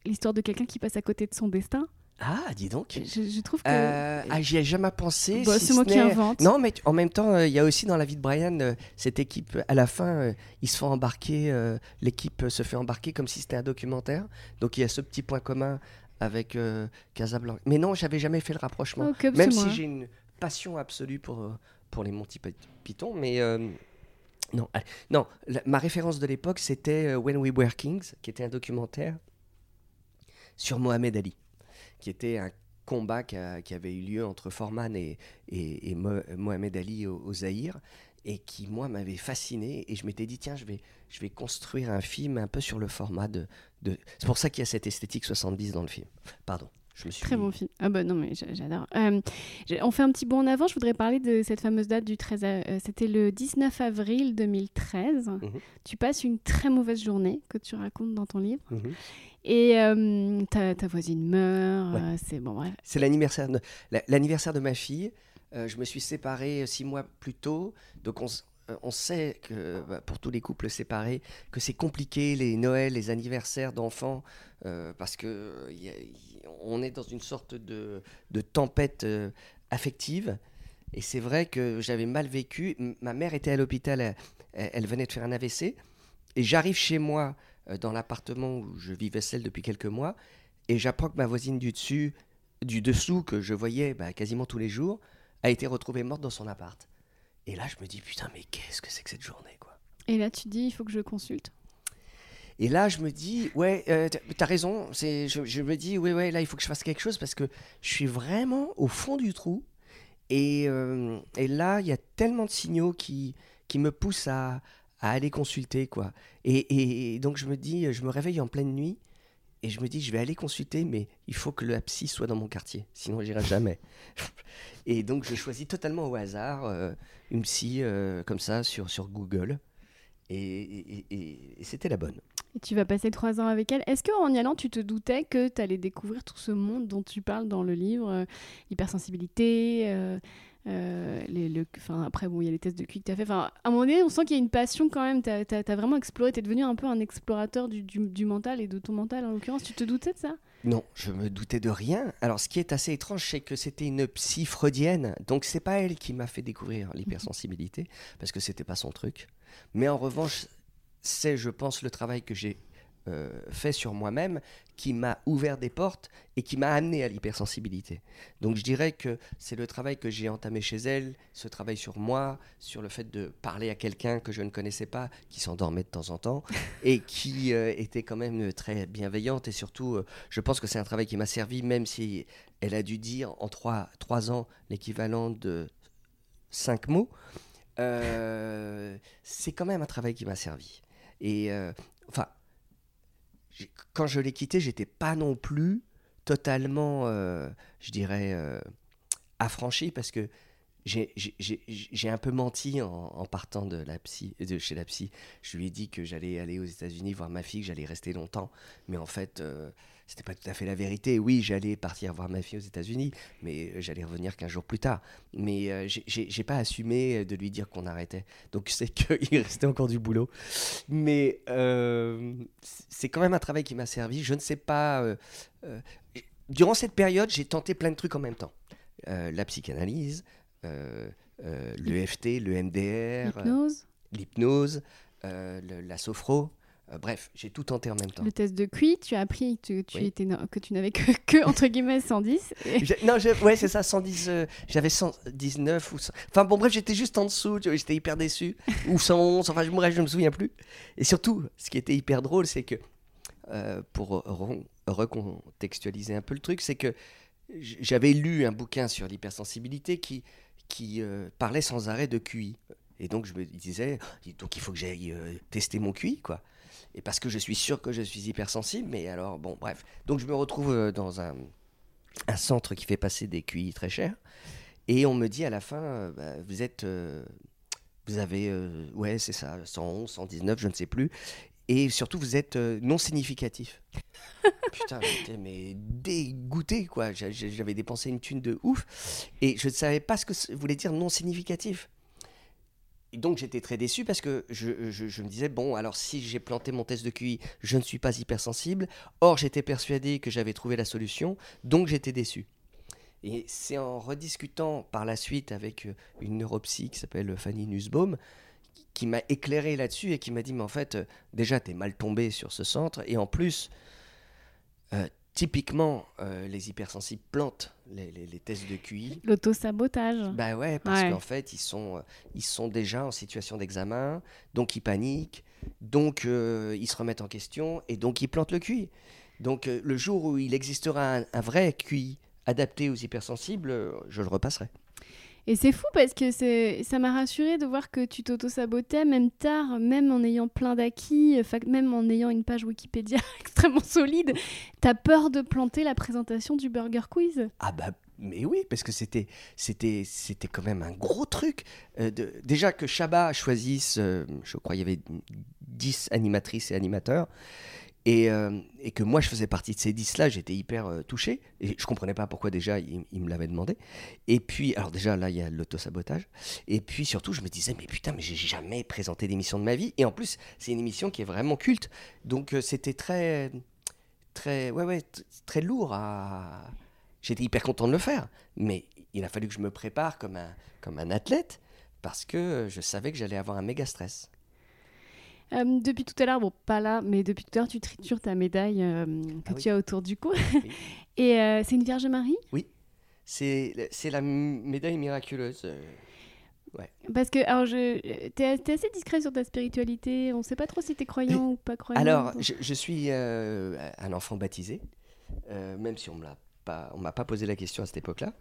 l'histoire de quelqu'un qui passe à côté de son destin. Ah, dis donc. Je, je trouve que. Euh, ah, j'y ai jamais pensé. Bah, si c'est moi qui invente. Non, mais en même temps, euh, il y a aussi dans la vie de Brian euh, cette équipe. À la fin, ils se font embarquer. L'équipe se fait embarquer comme si c'était un documentaire. Donc il y a ce petit point commun avec Casablanca. Mais non, j'avais jamais fait le rapprochement. Comme Même si j'ai une passion absolue pour, pour les Monty Py- Python, mais non, non la- ma référence de l'époque, c'était When We Were Kings, qui était un documentaire sur Mohamed Ali, qui était un combat qui, avait eu lieu entre Forman et, et, et Mo- Mohamed Ali au, au Zaïre, et qui, moi, m'avait fasciné, et je m'étais dit, tiens, je vais, je vais construire un film un peu sur le format de... de... C'est pour ça qu'il y a cette esthétique 70 dans le film. Pardon. Je me suis Très bon film. Ah bah non, mais j'a- j'adore. Euh, on fait un petit bond en avant. Je voudrais parler de cette fameuse date du 13. a- euh, C'était le 19 avril 2013. Mhm. Tu passes une très mauvaise journée que tu racontes dans ton livre. Mhm. Et euh, ta, ta voisine meurt. Ouais. c'est bon. C'est l'anniversaire de, l'anniversaire de ma fille. Euh, je me suis séparé six mois plus tôt. Donc on, on sait que bah, pour tous les couples séparés, que c'est compliqué les Noëls, les anniversaires d'enfants, euh, parce que y- on est dans une sorte de, de tempête euh, affective. Et c'est vrai que j'avais mal vécu. Ma mère était à l'hôpital, elle, venait de faire un AVC. Et j'arrive chez moi, euh, dans l'appartement où je vivais seul depuis quelques mois, et j'apprends que ma voisine du dessus, du dessous, que je voyais bah, quasiment tous les jours, a été retrouvée morte dans son appart. Et là, je me dis, putain, mais qu'est-ce que c'est que cette journée, quoi? Et là, tu dis, il faut que je consulte? Et là, je me dis, ouais, euh, t'as- raison. Je, me dis, ouais, ouais, là, il faut que je fasse quelque chose parce que je suis vraiment au fond du trou. Et, euh, là, il y a tellement de signaux qui, me poussent à, aller consulter, quoi. Et, donc, je me dis, je me réveille en pleine nuit et je me dis, je vais aller consulter, mais il faut que le psy soit dans mon quartier, sinon j'irai jamais. *laughs* et donc, je choisis totalement au hasard euh, une psy comme ça sur, Google. Et c'était la bonne. Et tu vas passer trois ans avec elle. Est-ce qu'en y allant, tu te doutais que tu allais découvrir tout ce monde dont tu parles dans le livre euh, L'hypersensibilité, euh, euh, les, après, bon, il y a les tests de QI que tu as fait. Enfin, à un moment donné, on sent qu'il y a une passion quand même. Tu as, vraiment exploré. Tu es devenu un peu un explorateur du, du- du mental et de ton mental en l'occurrence. Tu te doutais de ça? Non, je me doutais de rien. Alors, ce qui est assez étrange, c'est que c'était une psy freudienne. Donc, c'est pas elle qui m'a fait découvrir l'hypersensibilité, parce que c'était pas son truc. Mais en revanche, c'est, je pense, le travail que j'ai euh, fait sur moi-même qui m'a ouvert des portes et qui m'a amené à l'hypersensibilité. Donc je dirais que c'est le travail que j'ai entamé chez elle, ce travail sur moi, sur le fait de parler à quelqu'un que je ne connaissais pas, qui s'endormait de temps en temps *laughs* et qui euh, était quand même très bienveillante et surtout, euh, je pense que c'est un travail qui m'a servi, même si elle a dû dire en trois, trois ans l'équivalent de cinq mots. c'est quand même un travail qui m'a servi. Et enfin, quand je l'ai quitté, j'étais pas non plus totalement, euh, je dirais, euh, affranchi parce que j'ai un peu menti en, partant de, la psy, de chez la psy. Je lui ai dit que j'allais aller aux États-Unis voir ma fille, que j'allais rester longtemps. Mais en fait, euh, c'était pas tout à fait la vérité. Oui, j'allais partir voir ma fille aux États-Unis, mais euh, j'allais revenir 15 jours plus tard. Mais euh, j'ai pas assumé de lui dire qu'on arrêtait. Donc c'est *laughs* qu'il restait encore du boulot. Mais euh, c'est quand même un travail qui m'a servi. Je ne sais pas. durant cette période, j'ai tenté plein de trucs en même temps. la psychanalyse, l'EFT, le MDR, l'hypnose, la sophro. Euh, bref, j'ai tout tenté en même temps. Le test de QI, tu as appris que tu, étais, que tu n'avais que, *laughs* que, entre guillemets 110. Non, ouais, c'est ça, 110. Euh, j'avais 119 ou Enfin bon, bref, j'étais juste en dessous, j'étais hyper déçu. ou 111, enfin, je, bref, je me souviens plus. Et surtout, ce qui était hyper drôle, c'est que, euh, pour recontextualiser un peu le truc, c'est que j'avais lu un bouquin sur l'hypersensibilité qui, qui parlait sans arrêt de QI. Et donc je me disais, donc il faut que j'aille tester mon QI, quoi et parce que je suis sûr que je suis hypersensible. Mais alors, bon, bref. Donc je me retrouve euh, dans un, centre qui fait passer des QI très chers. Et on me dit à la fin, euh, bah, vous êtes. Euh, vous avez. ouais, c'est ça, 111, 119, je ne sais plus. Et surtout, vous êtes non significatif. *laughs* Putain, j'étais mais dégoûté, quoi. J'avais dépensé une thune de ouf. Et je ne savais pas ce que voulait dire non significatif donc j'étais très déçu parce que je, me disais, bon, alors si j'ai planté mon test de QI, je ne suis pas hypersensible. Or, j'étais persuadé que j'avais trouvé la solution, donc j'étais déçu. Et c'est en rediscutant par la suite avec euh, une neuropsy qui s'appelle Fanny Nussbaum, qui m'a éclairé là-dessus et qui m'a dit, mais en fait, euh, déjà, tu es mal tombé sur ce centre, et en plus, euh, typiquement, les hypersensibles plantent les, tests de QI. L'autosabotage. Bah ouais, parce qu'en fait, ils sont, euh, ils sont déjà en situation d'examen, donc ils paniquent, donc euh, ils se remettent en question, et donc ils plantent le QI. Donc le jour où il existera un, un vrai QI adapté aux hypersensibles, je le repasserai. Et c'est fou parce que ça m'a rassuré de voir que tu t'auto-sabotais, même tard, même en ayant plein d'acquis, même en ayant une page Wikipédia *laughs* extrêmement solide. T'as peur de planter la présentation du Burger Quiz? Ah bah mais oui, parce que c'était, c'était, c'était quand même un gros truc. Euh, déjà que Chabat choisisse, euh, je crois il y avait 10 animatrices et animateurs, euh, et, que moi je faisais partie de ces 10-là, j'étais hyper euh, touché. Et je comprenais pas pourquoi déjà il, me l'avait demandé. Et puis, alors déjà là, il y a l'autosabotage. Et puis surtout, je me disais, mais putain, mais j'ai jamais présenté d'émission de ma vie. Et en plus, c'est une émission qui est vraiment culte. Donc euh, c'était très, très, ouais, ouais, très lourd à. J'étais hyper content de le faire. Mais il a fallu que je me prépare comme un, comme un athlète parce que je savais que j'allais avoir un méga stress. Euh, depuis tout à l'heure, bon, pas là, mais depuis tout à l'heure, tu tritures ta médaille euh, que ah tu as autour du cou. *laughs* Et euh, c'est une Vierge Marie? Oui, c'est la médaille miraculeuse. Ouais. Parce que, alors, je, es, assez discret sur ta spiritualité. On ne sait pas trop si tu es croyant ou pas croyant. Alors, je, je suis un enfant baptisé, même si on ne m'a pas posé la question à cette époque-là.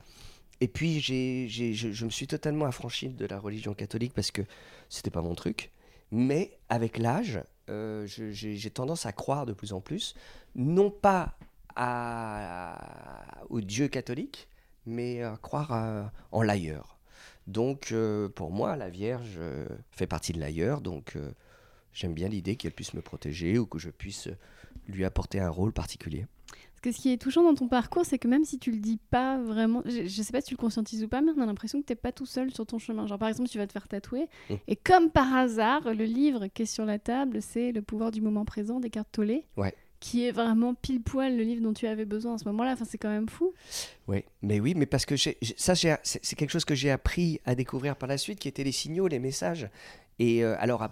Et puis, j'ai je, je, me suis totalement affranchi de la religion catholique parce que c'était pas mon truc. Mais avec l'âge, euh, j'ai tendance à croire de plus en plus, non pas au Dieu catholique, mais à croire en l'ailleurs. Donc euh, pour moi, la Vierge fait partie de l'ailleurs, donc euh, j'aime bien l'idée qu'elle puisse me protéger ou que je puisse lui apporter un rôle particulier. Que ce qui est touchant dans ton parcours, c'est que même si tu le dis pas vraiment, je, ne sais pas si tu le conscientises ou pas, mais on a l'impression que tu n'es pas tout seul sur ton chemin. Genre par exemple, tu vas te faire tatouer, mmh. et comme par hasard, le livre qui est sur la table, c'est Le pouvoir du moment présent d'Eckhart Tolle. Ouais qui est vraiment pile poil le livre dont tu avais besoin à ce moment-là. Enfin, c'est quand même fou. Oui, mais oui, mais parce que ça, c'est quelque chose que j'ai appris à découvrir par la suite, qui étaient les signaux, les messages. Et euh, alors,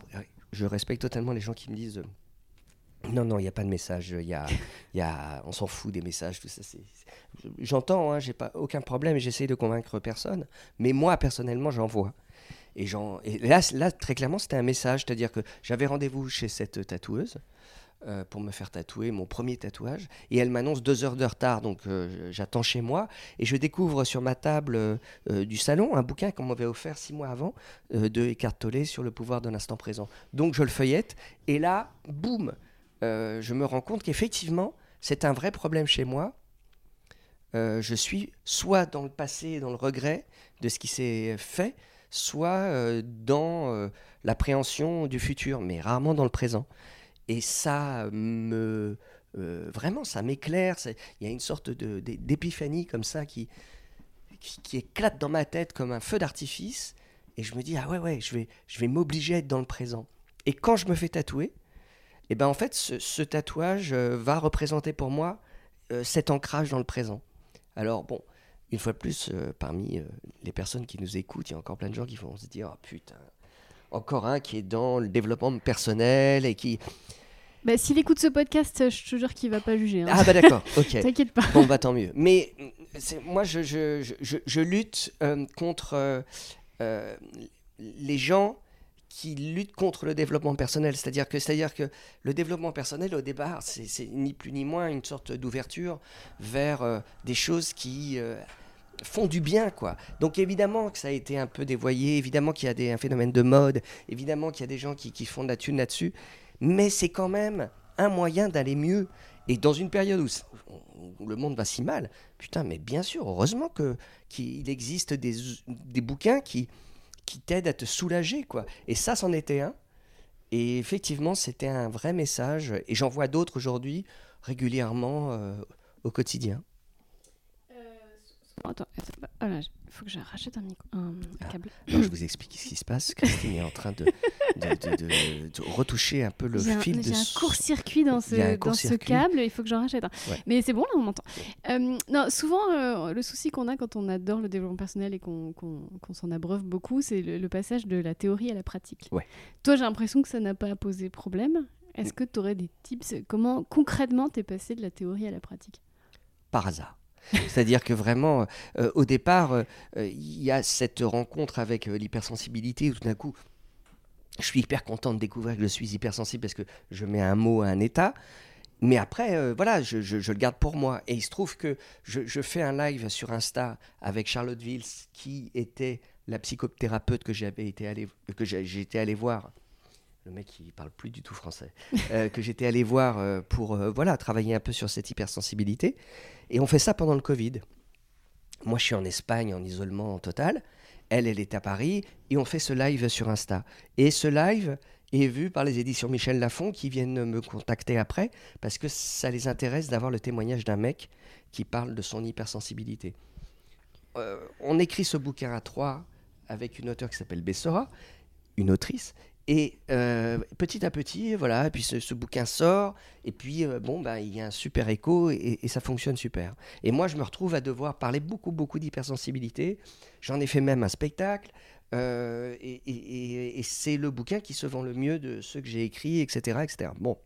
je respecte totalement les gens qui me disent Non, non, il n'y a pas de message. Y a, y a, on s'en fout des messages, tout ça. J'entends, hein, j'ai pas aucun problème, j'essaie de convaincre personne. Mais moi, personnellement, j'en vois. Et, et là, là, très clairement, c'était un message, c'est-à-dire que j'avais rendez-vous chez cette tatoueuse. Euh, pour me faire tatouer mon premier tatouage. Et elle m'annonce deux heures de retard, donc euh, j'attends chez moi. Et je découvre sur ma table euh, du salon un bouquin qu'on m'avait offert six mois avant de Eckhart Tolle sur le pouvoir de l'instant présent. Donc je le feuillette. Et là, boum, je me rends compte qu'effectivement, c'est un vrai problème chez moi. je suis soit dans le passé, dans le regret de ce qui s'est fait, soit dans l'appréhension du futur, mais rarement dans le présent. Et ça me. Euh, vraiment, ça m'éclaire. Il y a une sorte d'épiphanie comme ça qui, qui, éclate dans ma tête comme un feu d'artifice. Et je me dis, ah ouais, ouais, je vais, je vais m'obliger à être dans le présent. Et quand je me fais tatouer, et eh ben en fait, ce, tatouage euh, va représenter pour moi euh, cet ancrage dans le présent. Alors, bon, une fois de plus, parmi les personnes qui nous écoutent, il y a encore plein de gens qui vont se dire, oh putain, encore un qui est dans le développement personnel et qui. Bah, S'il écoute ce podcast, je te jure qu'il va pas juger. Hein. Ah bah d'accord, *laughs* ok. T'inquiète pas. Bon bah tant mieux. Mais moi je, je, je, je lutte euh, contre euh, euh, les gens qui luttent contre le développement personnel. C'est-à-dire que, c'est-à-dire que le développement personnel, au départ, c'est ni plus ni moins une sorte d'ouverture vers des choses qui font du bien, quoi. Donc évidemment que ça a été un peu dévoyé, évidemment qu'il y a un phénomène de mode, évidemment qu'il y a des gens qui, font de la thune là-dessus, mais c'est quand même un moyen d'aller mieux. Et dans une période où, le monde va si mal, putain, mais bien sûr, heureusement que qu'il existe des, des, bouquins qui, qui t'aident à te soulager, quoi. Et ça, c'en était un. Et effectivement, c'était un vrai message. Et j'en vois d'autres aujourd'hui régulièrement euh, au quotidien. Attends, oh il faut que je rachète un, ah. câble. je vous explique ce qui se passe. Christine est en train de, de, retoucher un peu le fil de. J'ai un court-circuit dans, ce, dans ce câble, il faut que j'en rachète un. Mais c'est bon, là, on m'entend. Euh, non, souvent, euh, le souci qu'on a quand on adore le développement personnel et qu'on s'en abreuve beaucoup, c'est le, passage de la théorie à la pratique. Ouais. Toi, j'ai l'impression que ça n'a pas posé problème. Est-ce mm. que tu aurais des tips? Comment concrètement t'es passé de la théorie à la pratique? Par hasard. C'est-à-dire que vraiment, euh, au départ, euh, il y a cette rencontre avec euh, l'hypersensibilité où tout d'un coup, je suis hyper content de découvrir que je suis hypersensible parce que je mets un mot à un état. Mais après, voilà, je, le garde pour moi. Et il se trouve que je, fais un live sur Insta avec Charlotte Vils, qui était la psychothérapeute que allé, été allé voir le mec il parle plus du tout français, *laughs* que j'étais allé voir pour voilà travailler un peu sur cette hypersensibilité. Et on fait ça pendant le Covid. Moi, je suis en Espagne en isolement total. Elle, elle est à Paris. Et on fait ce live sur Insta. Et ce live est vu par les éditions Michel Lafon qui viennent me contacter après parce que ça les intéresse d'avoir le témoignage d'un mec qui parle de son hypersensibilité. Euh, on écrit ce bouquin à trois avec une auteure qui s'appelle Bessora, une autrice, et euh, petit à petit, voilà, puis ce, bouquin sort, et puis euh, bon, bah, il y a un super écho et, ça fonctionne super. Et moi, je me retrouve à devoir parler beaucoup, beaucoup d'hypersensibilité. J'en ai fait même un spectacle, euh, et, c'est le bouquin qui se vend le mieux de ceux que j'ai écrits, etc., etc. Bon.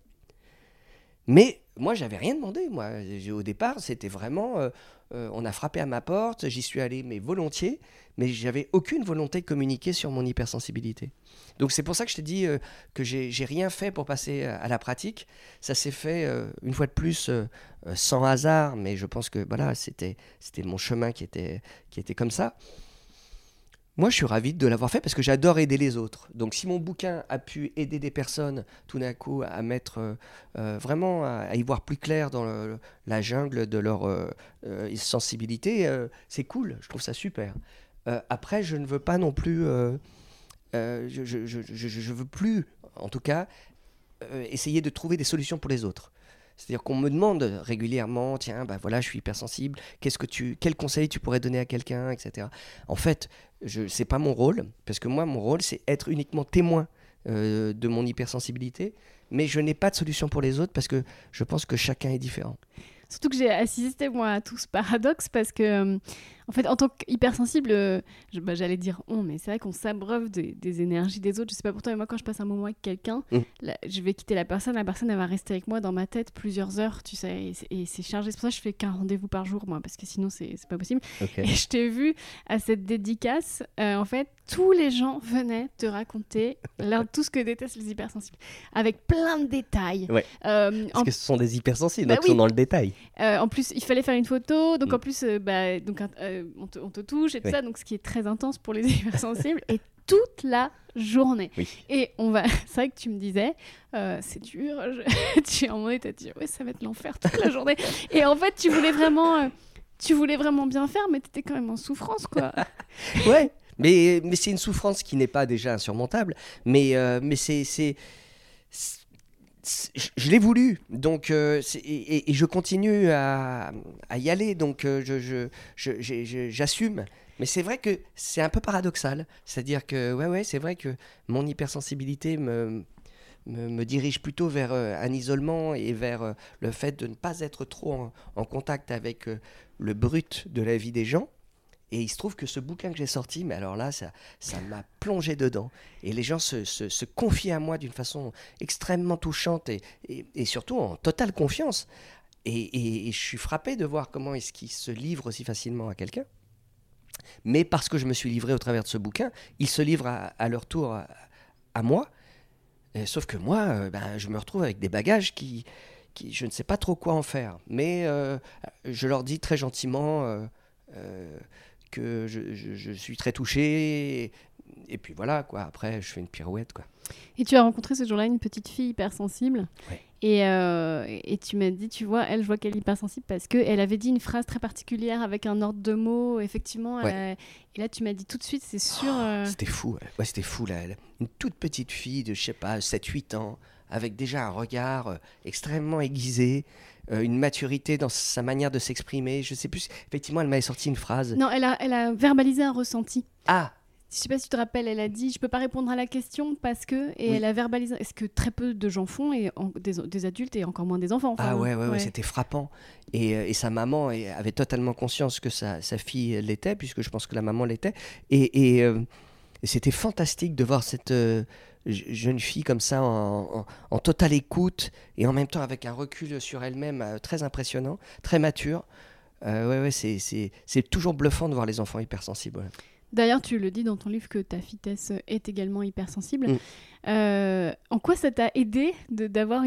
Mais moi, j'avais rien demandé. Moi, au départ, c'était vraiment, on a frappé à ma porte, j'y suis allé, mais volontiers, mais j'avais aucune volonté de communiquer sur mon hypersensibilité. Donc c'est pour ça que je t'ai dit euh, que j'ai rien fait pour passer à la pratique. Ça s'est fait euh, une fois de plus euh, sans hasard, mais je pense que voilà, c'était mon chemin qui était, qui était comme ça. Moi, je suis ravi de l'avoir fait parce que j'adore aider les autres. Donc, si mon bouquin a pu aider des personnes tout d'un coup à mettre vraiment à, y voir plus clair dans la jungle de leur sensibilité, c'est cool. Je trouve ça super. Après, je ne veux pas non plus euh, je, je, je, veux plus, en tout cas, euh, essayer de trouver des solutions pour les autres. C'est-à-dire qu'on me demande régulièrement, tiens, bah voilà, je suis hypersensible, qu'est-ce que tu, quel conseil tu pourrais donner à quelqu'un, etc. En fait, je, c'est pas mon rôle, parce que moi, mon rôle, c'est être uniquement témoin euh, de mon hypersensibilité, mais je n'ai pas de solution pour les autres parce que je pense que chacun est différent. Surtout que j'ai assisté moi à tout ce paradoxe parce que En fait, en tant qu'hypersensible, euh, bah, j'allais dire on, mais c'est vrai qu'on s'abreuve des, des énergies des autres. Je sais pas pour toi, mais moi, quand je passe un moment avec quelqu'un, Mm. je vais quitter la personne, la personne, elle va rester avec moi dans ma tête plusieurs heures, tu sais, et c'est- chargé. C'est pour ça que je fais qu'un rendez-vous par jour, moi, parce que sinon, c'est pas possible. Et je t'ai vu à cette dédicace, euh, en fait, tous les gens venaient te raconter leur- tout ce que détestent les hypersensibles, avec plein de détails. Ouais. Euh, en Parce que ce sont des hypersensibles, Bah donc ils oui. sont dans le détail. en plus, il fallait faire une photo, donc Mm. en plus, bah, donc, on, te, on te touche et tout Oui. ça, donc ce qui est très intense pour les *laughs* hypersensibles, et toute la journée. Oui. Et on va, *laughs* c'est vrai que tu me disais, euh, c'est dur, *laughs* je... tu es en mode, t'as dit, ouais, ça va être l'enfer toute la journée. Et en fait, tu voulais vraiment, euh, tu voulais vraiment bien faire, mais t'étais quand même en souffrance, quoi. Ouais, mais, mais c'est une souffrance qui n'est pas déjà insurmontable, mais, euh, mais c'est. Je, l'ai voulu, donc euh, et, je continue à, y aller, donc euh, j'assume. Mais c'est vrai que c'est un peu paradoxal, c'est-à-dire que ouais ouais c'est vrai que mon hypersensibilité me, me, dirige plutôt vers euh, un isolement et vers le fait de ne pas être trop en, en contact avec le brut de la vie des gens. Et il se trouve que ce bouquin que j'ai sorti, mais alors là, ça ça m'a plongé dedans. Et les gens se, se, confient à moi d'une façon extrêmement touchante et, surtout en totale confiance. Et, je suis frappé de voir comment est-ce qu'ils se livrent aussi facilement à quelqu'un. Mais parce que je me suis livré au travers de ce bouquin, ils se livrent à, leur tour à, moi. Sauf que moi, euh, ben, je me retrouve avec des bagages qui, je ne sais pas trop quoi en faire. Mais euh, je leur dis très gentiment euh, que je, je- je suis très touché. Et, et puis voilà, quoi. Après, je fais une pirouette, quoi. Et tu as rencontré ce jour-là une petite fille hypersensible. Ouais. Et, euh, et tu m'as dit, tu vois, elle, je vois qu'elle est hypersensible parce qu'elle avait dit une phrase très particulière avec un ordre de mots, effectivement. elle Ouais. a- Et là, tu m'as dit tout de suite, c'est sûr. euh, C'était fou, ouais. Ouais, c'était fou. Là. Une toute petite fille de, je sais pas, 7-8 ans, avec déjà un regard euh, extrêmement aiguisé, euh, une maturité dans sa manière de s'exprimer. Je sais plus, effectivement, elle m'avait sorti une phrase. Non, elle a, elle a verbalisé un ressenti. Ah, Je sais pas si tu te rappelles, elle a dit Je peux pas répondre à la question parce que. Et Oui. elle a verbalisé. Ce que très peu de gens font, et en- des, des adultes et encore moins des enfants. enfin, ah ouais, ouais, ouais, c'était frappant. Et, euh, et sa maman avait totalement conscience que sa, sa fille l'était, puisque je pense que la maman l'était. Et, et, euh, c'était fantastique de voir cette euh, jeune fille comme ça en, en- en totale écoute et en même temps avec un recul sur elle-même euh, très impressionnant, très mature. Euh, ouais, ouais, c'est- toujours bluffant de voir les enfants hypersensibles. ouais. D'ailleurs, tu le dis dans ton livre que ta fille Tess est également hypersensible. Mm. Euh, en quoi ça t'a aidé de- d'avoir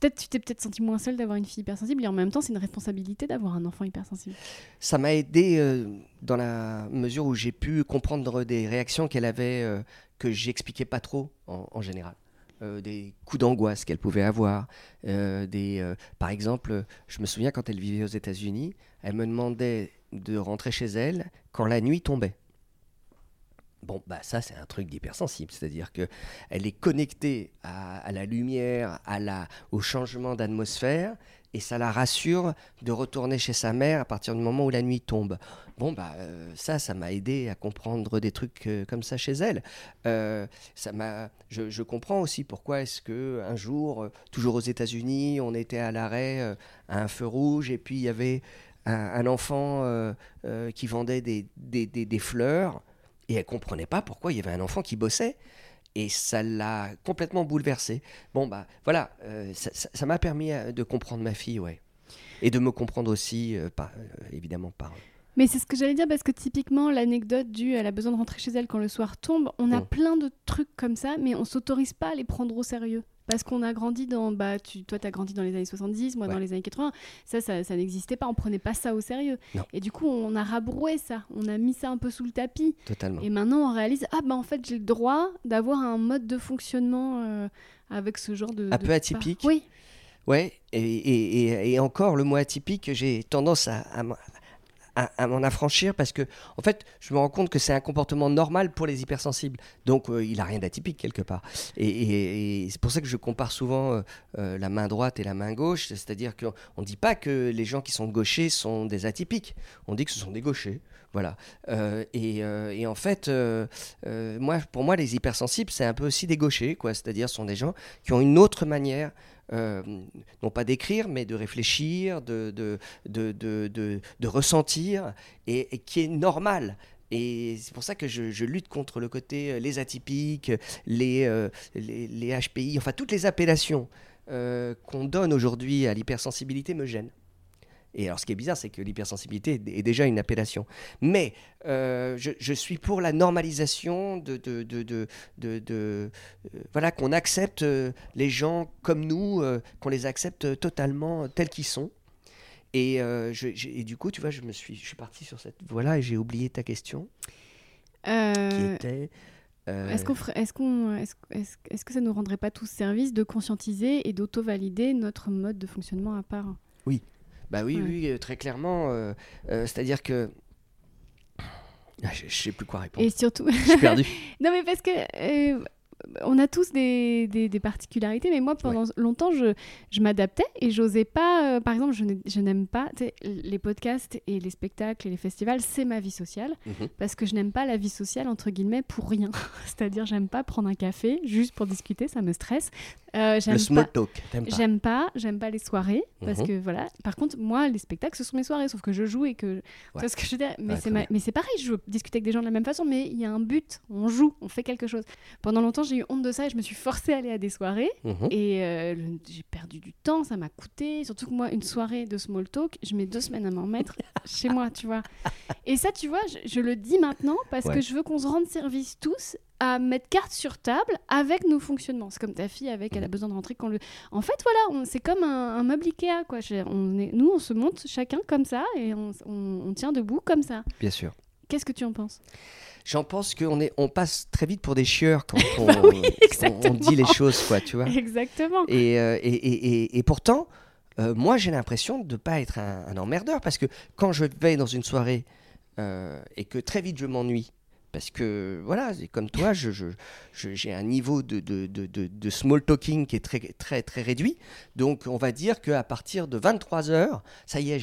Peut-être tu t'es peut-être senti moins seule d'avoir une fille hypersensible et en même temps c'est une responsabilité d'avoir un enfant hypersensible. Ça m'a aidé euh, dans la mesure où j'ai pu comprendre des réactions qu'elle avait euh, que j'expliquais pas trop en, général. Euh, des coups d'angoisse qu'elle pouvait avoir. euh, des, euh, par exemple, je me souviens quand elle vivait aux États-Unis, elle me demandait de rentrer chez elle quand la nuit tombait. Bon, bah ça c'est un truc d'hypersensible, c'est-à-dire que elle est connectée à, à la lumière, à la, au changement d'atmosphère, et ça la rassure de retourner chez sa mère à partir du moment où la nuit tombe. Bon, bah euh, ça, ça m'a aidé à comprendre des trucs euh, comme ça chez elle. Euh, ça m'a, je, comprends aussi pourquoi est-ce que un jour, toujours aux États-Unis, on était à l'arrêt à un feu rouge et puis il y avait un, enfant qui vendait des, des, des- des fleurs et elle comprenait pas pourquoi il y avait un enfant qui bossait. Et ça l'a complètement bouleversée. Bon, bah voilà, euh, ça- m'a permis euh, de comprendre ma fille, ouais. Et de me comprendre aussi, euh, euh, évidemment, par. Mais c'est ce que j'allais dire parce que typiquement l'anecdote du elle a besoin de rentrer chez elle quand le soir tombe, on a Mm. plein de trucs comme ça mais on s'autorise pas à les prendre au sérieux. Parce qu'on a grandi dans, bah, tu, toi tu as grandi dans les années 70, moi dans les années 80, ça, ça, ça n'existait pas, on prenait pas ça au sérieux. Non. Et du coup on a rabroué ça, on a mis ça un peu sous le tapis. Totalement. Et maintenant, on réalise, ah bah en fait, j'ai le droit d'avoir un mode de fonctionnement euh, avec ce genre de... Un de peu atypique. Oui, Ouais, et, et- et- et encore, le mot atypique, j'ai tendance à, à- à m'en affranchir parce que, en fait, je me rends compte que c'est un comportement normal pour les hypersensibles. Donc, euh, il a rien d'atypique quelque part. Et, c'est pour ça que je compare souvent euh, euh, la main droite et la main gauche. C'est-à-dire qu'on ne dit pas que les gens qui sont gauchers sont des atypiques. On dit que ce sont des gauchers. Voilà. Euh, et, en fait, moi, pour moi, les hypersensibles, c'est un peu aussi des gauchers. C'est-à-dire, ce sont des gens qui ont une autre manière. Euh, non pas d'écrire, mais de réfléchir, de, de, de, de, ressentir, et, qui est normal. Et c'est pour ça que je, lutte contre le côté euh, les atypiques, les, euh, les, HPI, enfin toutes les appellations qu'on donne aujourd'hui à l'hypersensibilité me gênent. Et alors, ce qui est bizarre, c'est que l'hypersensibilité est- est déjà une appellation. Mais euh, je, je suis pour la normalisation de, de, de, de- de- de- euh, voilà, qu'on accepte euh, les gens comme nous, euh, qu'on les accepte totalement tels qu'ils sont. Et, euh, je- j'ai- et du coup, tu vois, je me suis, je suis parti sur cette voie-là et j'ai oublié ta question, qui était. euh, Est-ce qu'on est-ce qu'on- est-ce- que ça nous rendrait pas tous service de conscientiser et d'auto-valider notre mode de fonctionnement à part? Bah oui, Ouais. oui, très clairement. euh, euh, C'est-à-dire que. Ah, je, je sais plus quoi répondre. Et surtout, Je suis perdu. *laughs* non mais parce que euh, on a tous des, des- des particularités, mais moi pendant longtemps je, je m'adaptais et j'osais pas. par exemple, je n'ai- je n'aime pas les podcasts et les spectacles et les festivals, c'est ma vie sociale Mhm. parce que je n'aime pas la vie sociale entre guillemets pour rien. *laughs* C'est-à-dire j'aime pas prendre un café juste pour discuter, ça me stresse. Euh, j'aime Le pas- small talk, t'aimes pas J'aime pas, j'aime pas les soirées parce Mhm. que voilà. Par contre, moi, les spectacles, ce sont mes soirées, sauf que je joue et que. Ouais. ce que je veux dire Mais Ouais, c'est ma- pareil, je veux discuter avec des gens de la même façon, mais il y a un but. On joue, on fait quelque chose. Pendant longtemps, j'ai eu honte de ça et je me suis forcée à aller à des soirées Mhm. et euh, le- j'ai perdu du temps, ça m'a coûté. Surtout que moi, une soirée de small talk, je mets deux semaines à m'en mettre *laughs* chez moi, tu vois. Et ça, tu vois, je, je le dis maintenant parce Ouais. que je veux qu'on se rende service tous à mettre carte sur table avec nos fonctionnements. C'est comme ta fille avec, elle a besoin de rentrer quand le. En fait, voilà, c'est comme un, un meuble Ikea, quoi. On est, nous, on se monte chacun comme ça et on, on- on tient debout comme ça. Bien sûr. Qu'est-ce que tu en penses? J'en pense qu'on est, on passe très vite pour des chieurs quand *laughs* on, Bah oui, on- dit les choses, quoi, tu vois. Exactement. Et, euh, et, et, et- et pourtant, euh, moi, j'ai l'impression de ne pas être un, un emmerdeur parce que quand je vais dans une soirée euh, et que très vite je m'ennuie, parce que voilà, comme toi, je, je- je- j'ai un niveau de, de, de, de- de small talking qui est très, très, très réduit. Donc, on va dire qu'à partir de 23 heures, ça y est,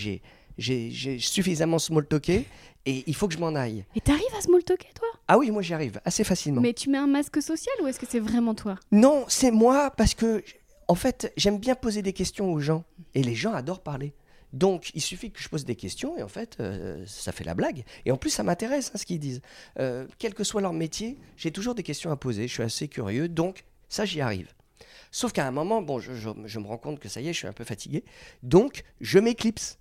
j'ai suffisamment small talké et il faut que je m'en aille. Et t'arrives à small talker, toi? Ah oui, moi, j'y arrive assez facilement. Mais tu mets un masque social ou est-ce que c'est vraiment toi? Non, c'est moi parce que, en fait, j'aime bien poser des questions aux gens et les gens adorent parler. Donc, il suffit que je pose des questions et en fait, euh, ça fait la blague. Et en plus, ça m'intéresse hein, ce qu'ils disent. Euh, quel que soit leur métier, j'ai toujours des questions à poser. Je suis assez curieux, donc ça, j'y arrive. Sauf qu'à un moment, bon, je, me rends compte que ça y est, je suis un peu fatigué. Donc, je m'éclipse.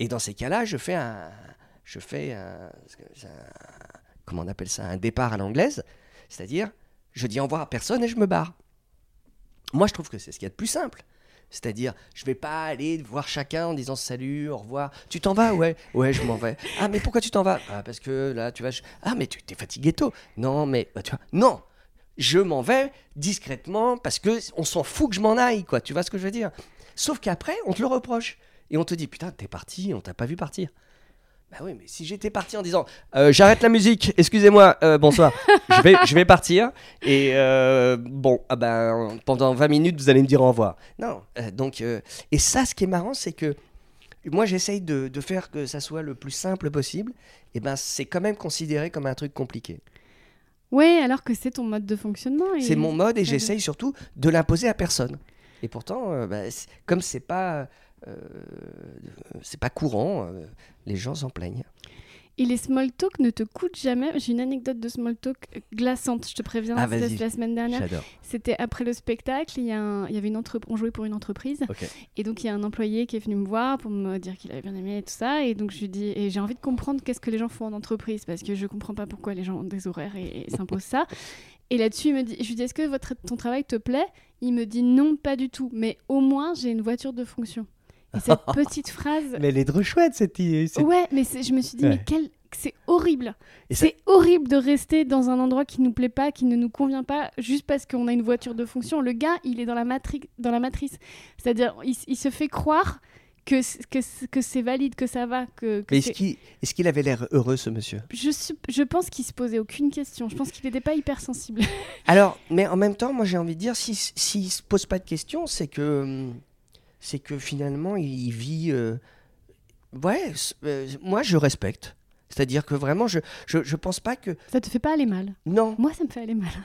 Et dans ces cas-là, je fais un, je fais un- comment on appelle ça, un départ à l'anglaise, c'est-à-dire, je dis au revoir à personne et je me barre. Moi, je trouve que c'est ce qu'il y a de plus simple. C'est-à-dire, je vais pas aller voir chacun en disant salut, au revoir. Tu t'en vas? Ouais, ouais, je m'en vais. Ah, mais pourquoi tu t'en vas? Ah, parce que là, tu vas. Ah, mais tu t'es fatigué tôt. Non, mais bah, tu vois, non. Je m'en vais discrètement parce que on s'en fout que je m'en aille, quoi. Tu vois ce que je veux dire? Sauf qu'après, on te le reproche et on te dit putain, t'es parti, on t'a pas vu partir. Bah oui, mais si j'étais parti en disant euh, j'arrête la musique, excusez-moi, euh, bonsoir, *laughs* je vais, je vais partir et euh, bon, ah ben, pendant 20 minutes vous allez me dire au revoir. Non, donc, et ça, ce qui est marrant, c'est que moi j'essaye de, de faire que ça soit le plus simple possible, et ben c'est quand même considéré comme un truc compliqué. Ouais, alors que c'est ton mode de fonctionnement. et- C'est mon mode et j'essaye surtout de l'imposer à personne. Et pourtant, bah, comme c'est pas, c'est pas courant, euh, les gens s'en plaignent. Et les small talk ne te coûtent jamais. J'ai une anecdote de small talk glaçante, je te préviens. Ah, c'était la semaine dernière. C'était après le spectacle. Il y, a un- il y avait une entre... On jouait pour une entreprise. Ok. Et donc, il y a un employé qui est venu me voir pour me dire qu'il avait bien aimé et tout ça. Et donc, je lui dis, et j'ai envie de comprendre qu'est-ce que les gens font en entreprise parce que je comprends pas pourquoi les gens ont des horaires et, et s'imposent ça. *laughs* Et là-dessus, il me dit, je lui dis, est-ce que votre, ton travail te plaît? Il me dit, non, pas du tout. Mais au moins, j'ai une voiture de fonction. Et cette *laughs* petite phrase. Mais elle est trop chouette cette. cette- Ouais, mais je me suis dit, Ouais. mais quel... c'est horrible. Ça- C'est horrible de rester dans un endroit qui nous plaît pas, qui ne nous convient pas, juste parce qu'on a une voiture de fonction. Le gars, il est dans la, matri- dans la matrice. C'est-à-dire, il, se fait croire que, que, que c'est valide, que ça va. Que, est-ce qu'il avait l'air heureux ce monsieur? Je, je pense qu'il se posait aucune question. Je pense qu'il n'était pas hypersensible. Alors, mais en même temps, moi j'ai envie de dire, s'il si, s'il se pose pas de questions, c'est que hum, c'est que finalement il vit. euh, Ouais, euh, moi je respecte. C'est-à-dire que vraiment, je, je, je pense pas que. Ça te fait pas aller mal? Non. Moi, ça me fait aller mal. *laughs*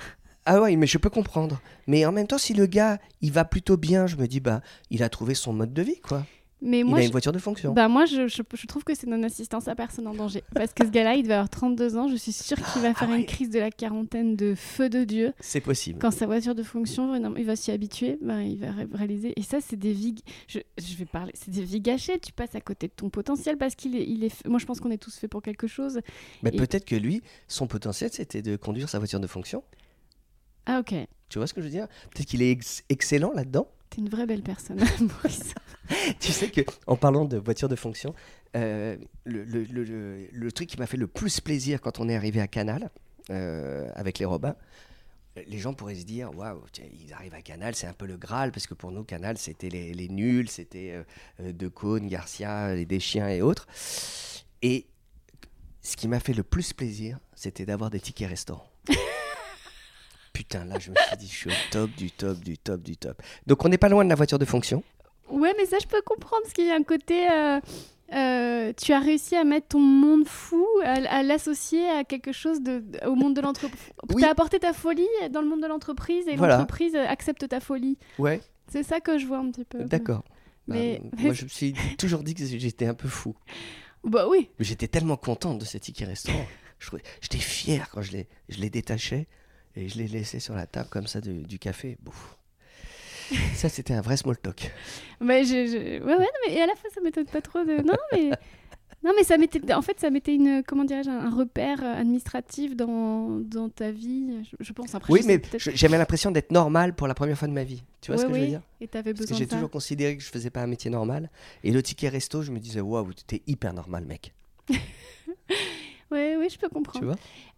Ah ouais, mais je peux comprendre. Mais en même temps, si le gars, il va plutôt bien, je me dis, bah, il a trouvé son mode de vie, quoi. Mais il a je... une voiture de fonction. Bah moi, je, je, je trouve que c'est non-assistance à personne en danger. Parce que ce gars-là, il devait avoir 32 ans. Je suis sûre qu'il va faire Ah ouais. une crise de la quarantaine de feu de Dieu. C'est possible. Quand sa voiture de fonction, il va s'y habituer, bah, il va ré- réaliser. Et ça, c'est des vies. Je, je vais parler. C'est des vies gâchées. Tu passes à côté de ton potentiel parce qu'il est, il est. Moi, je pense qu'on est tous faits pour quelque chose. Mais Et- peut-être que lui, son potentiel, c'était de conduire sa voiture de fonction. Ah ok. Tu vois ce que je veux dire? Peut-être qu'il est ex- excellent là-dedans. T'es une vraie belle personne, *laughs* Maurice. tu sais que en parlant de voiture de fonction, euh, le, le- le- le- le truc qui m'a fait le plus plaisir quand on est arrivé à Canal euh, avec les Robins, les gens pourraient se dire waouh, ils arrivent à Canal, c'est un peu le Graal parce que pour nous Canal c'était les, les nuls, c'était euh, De Caunes, Garcia, les Deschiens et autres. Et ce qui m'a fait le plus plaisir, c'était d'avoir des tickets restaurants. *laughs* Putain, là, je me suis dit, je suis au top du top du top du top. Donc, on n'est pas loin de la voiture de fonction. Ouais, mais ça, je peux comprendre parce qu'il y a un côté. euh, euh, tu as réussi à mettre ton monde fou, à, à l'associer à quelque chose de, au monde de l'entreprise. Oui. Tu as apporté ta folie dans le monde de l'entreprise et Voilà. l'entreprise accepte ta folie. Ouais, C'est ça que je vois un petit peu. d'accord. Mais- Bah, *laughs* moi, je me suis toujours dit que j'étais un peu fou. Bah oui. Mais j'étais tellement contente de ces tickets restaurant. J'étais fier quand je les, je les détachais et je les laissais sur la table comme ça du café. Bouf. *laughs* Ça, c'était un vrai small talk. Mais je, je- Ouais, ouais, non, mais et à la fois, ça m'étonne pas trop de. Non, mais. *laughs* Non, mais ça mettait, en fait, ça mettait une, comment dirais-je, un repère euh, administratif dans, dans ta vie, je, je pense. Après, Oui, je mais j'avais l'impression d'être normal pour la première fois de ma vie. Tu vois ce Ouais, que je veux oui, dire? Et t'avais Parce que besoin j'ai toujours considéré que je faisais pas un métier normal. Et le ticket resto, je me disais, waouh, t'es hyper normal, mec. *laughs* Oui, oui, je peux comprendre. Tu vois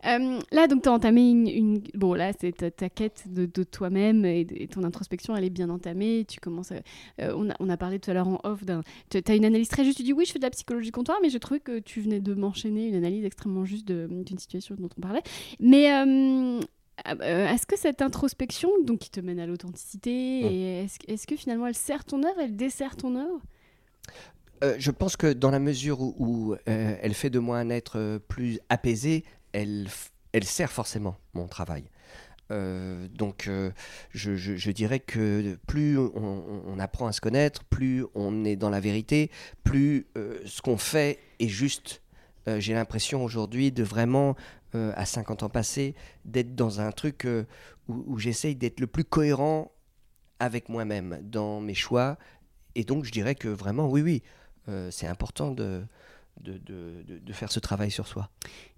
Euh, là, donc, tu as entamé une, une- Bon, là, c'est ta, ta quête de, de toi-même et, ton introspection, elle est bien entamée. Tu commences à- euh, on, a, on a parlé tout à l'heure en off d'un... Tu as une analyse très juste. Tu dis, oui, je fais de la psychologie comptoir, mais j'ai trouvé que tu venais de m'enchaîner une analyse extrêmement juste d'une situation dont on parlait. Mais... euh, est-ce que cette introspection, donc qui te mène à l'authenticité, Mm. est-ce, est-ce que finalement elle sert ton œuvre, elle dessert ton œuvre? Euh, je pense que dans la mesure où, euh, elle fait de moi un être euh, plus apaisé, elle, elle sert forcément mon travail. Donc je, dirais que plus on, apprend à se connaître, plus on est dans la vérité, plus ce qu'on fait est juste. J'ai l'impression aujourd'hui de vraiment, à 50 ans passés, d'être dans un truc où, où j'essaye d'être le plus cohérent avec moi-même dans mes choix. Et donc je dirais que vraiment, oui, oui, euh, c'est important de, de, de- de- faire ce travail sur soi.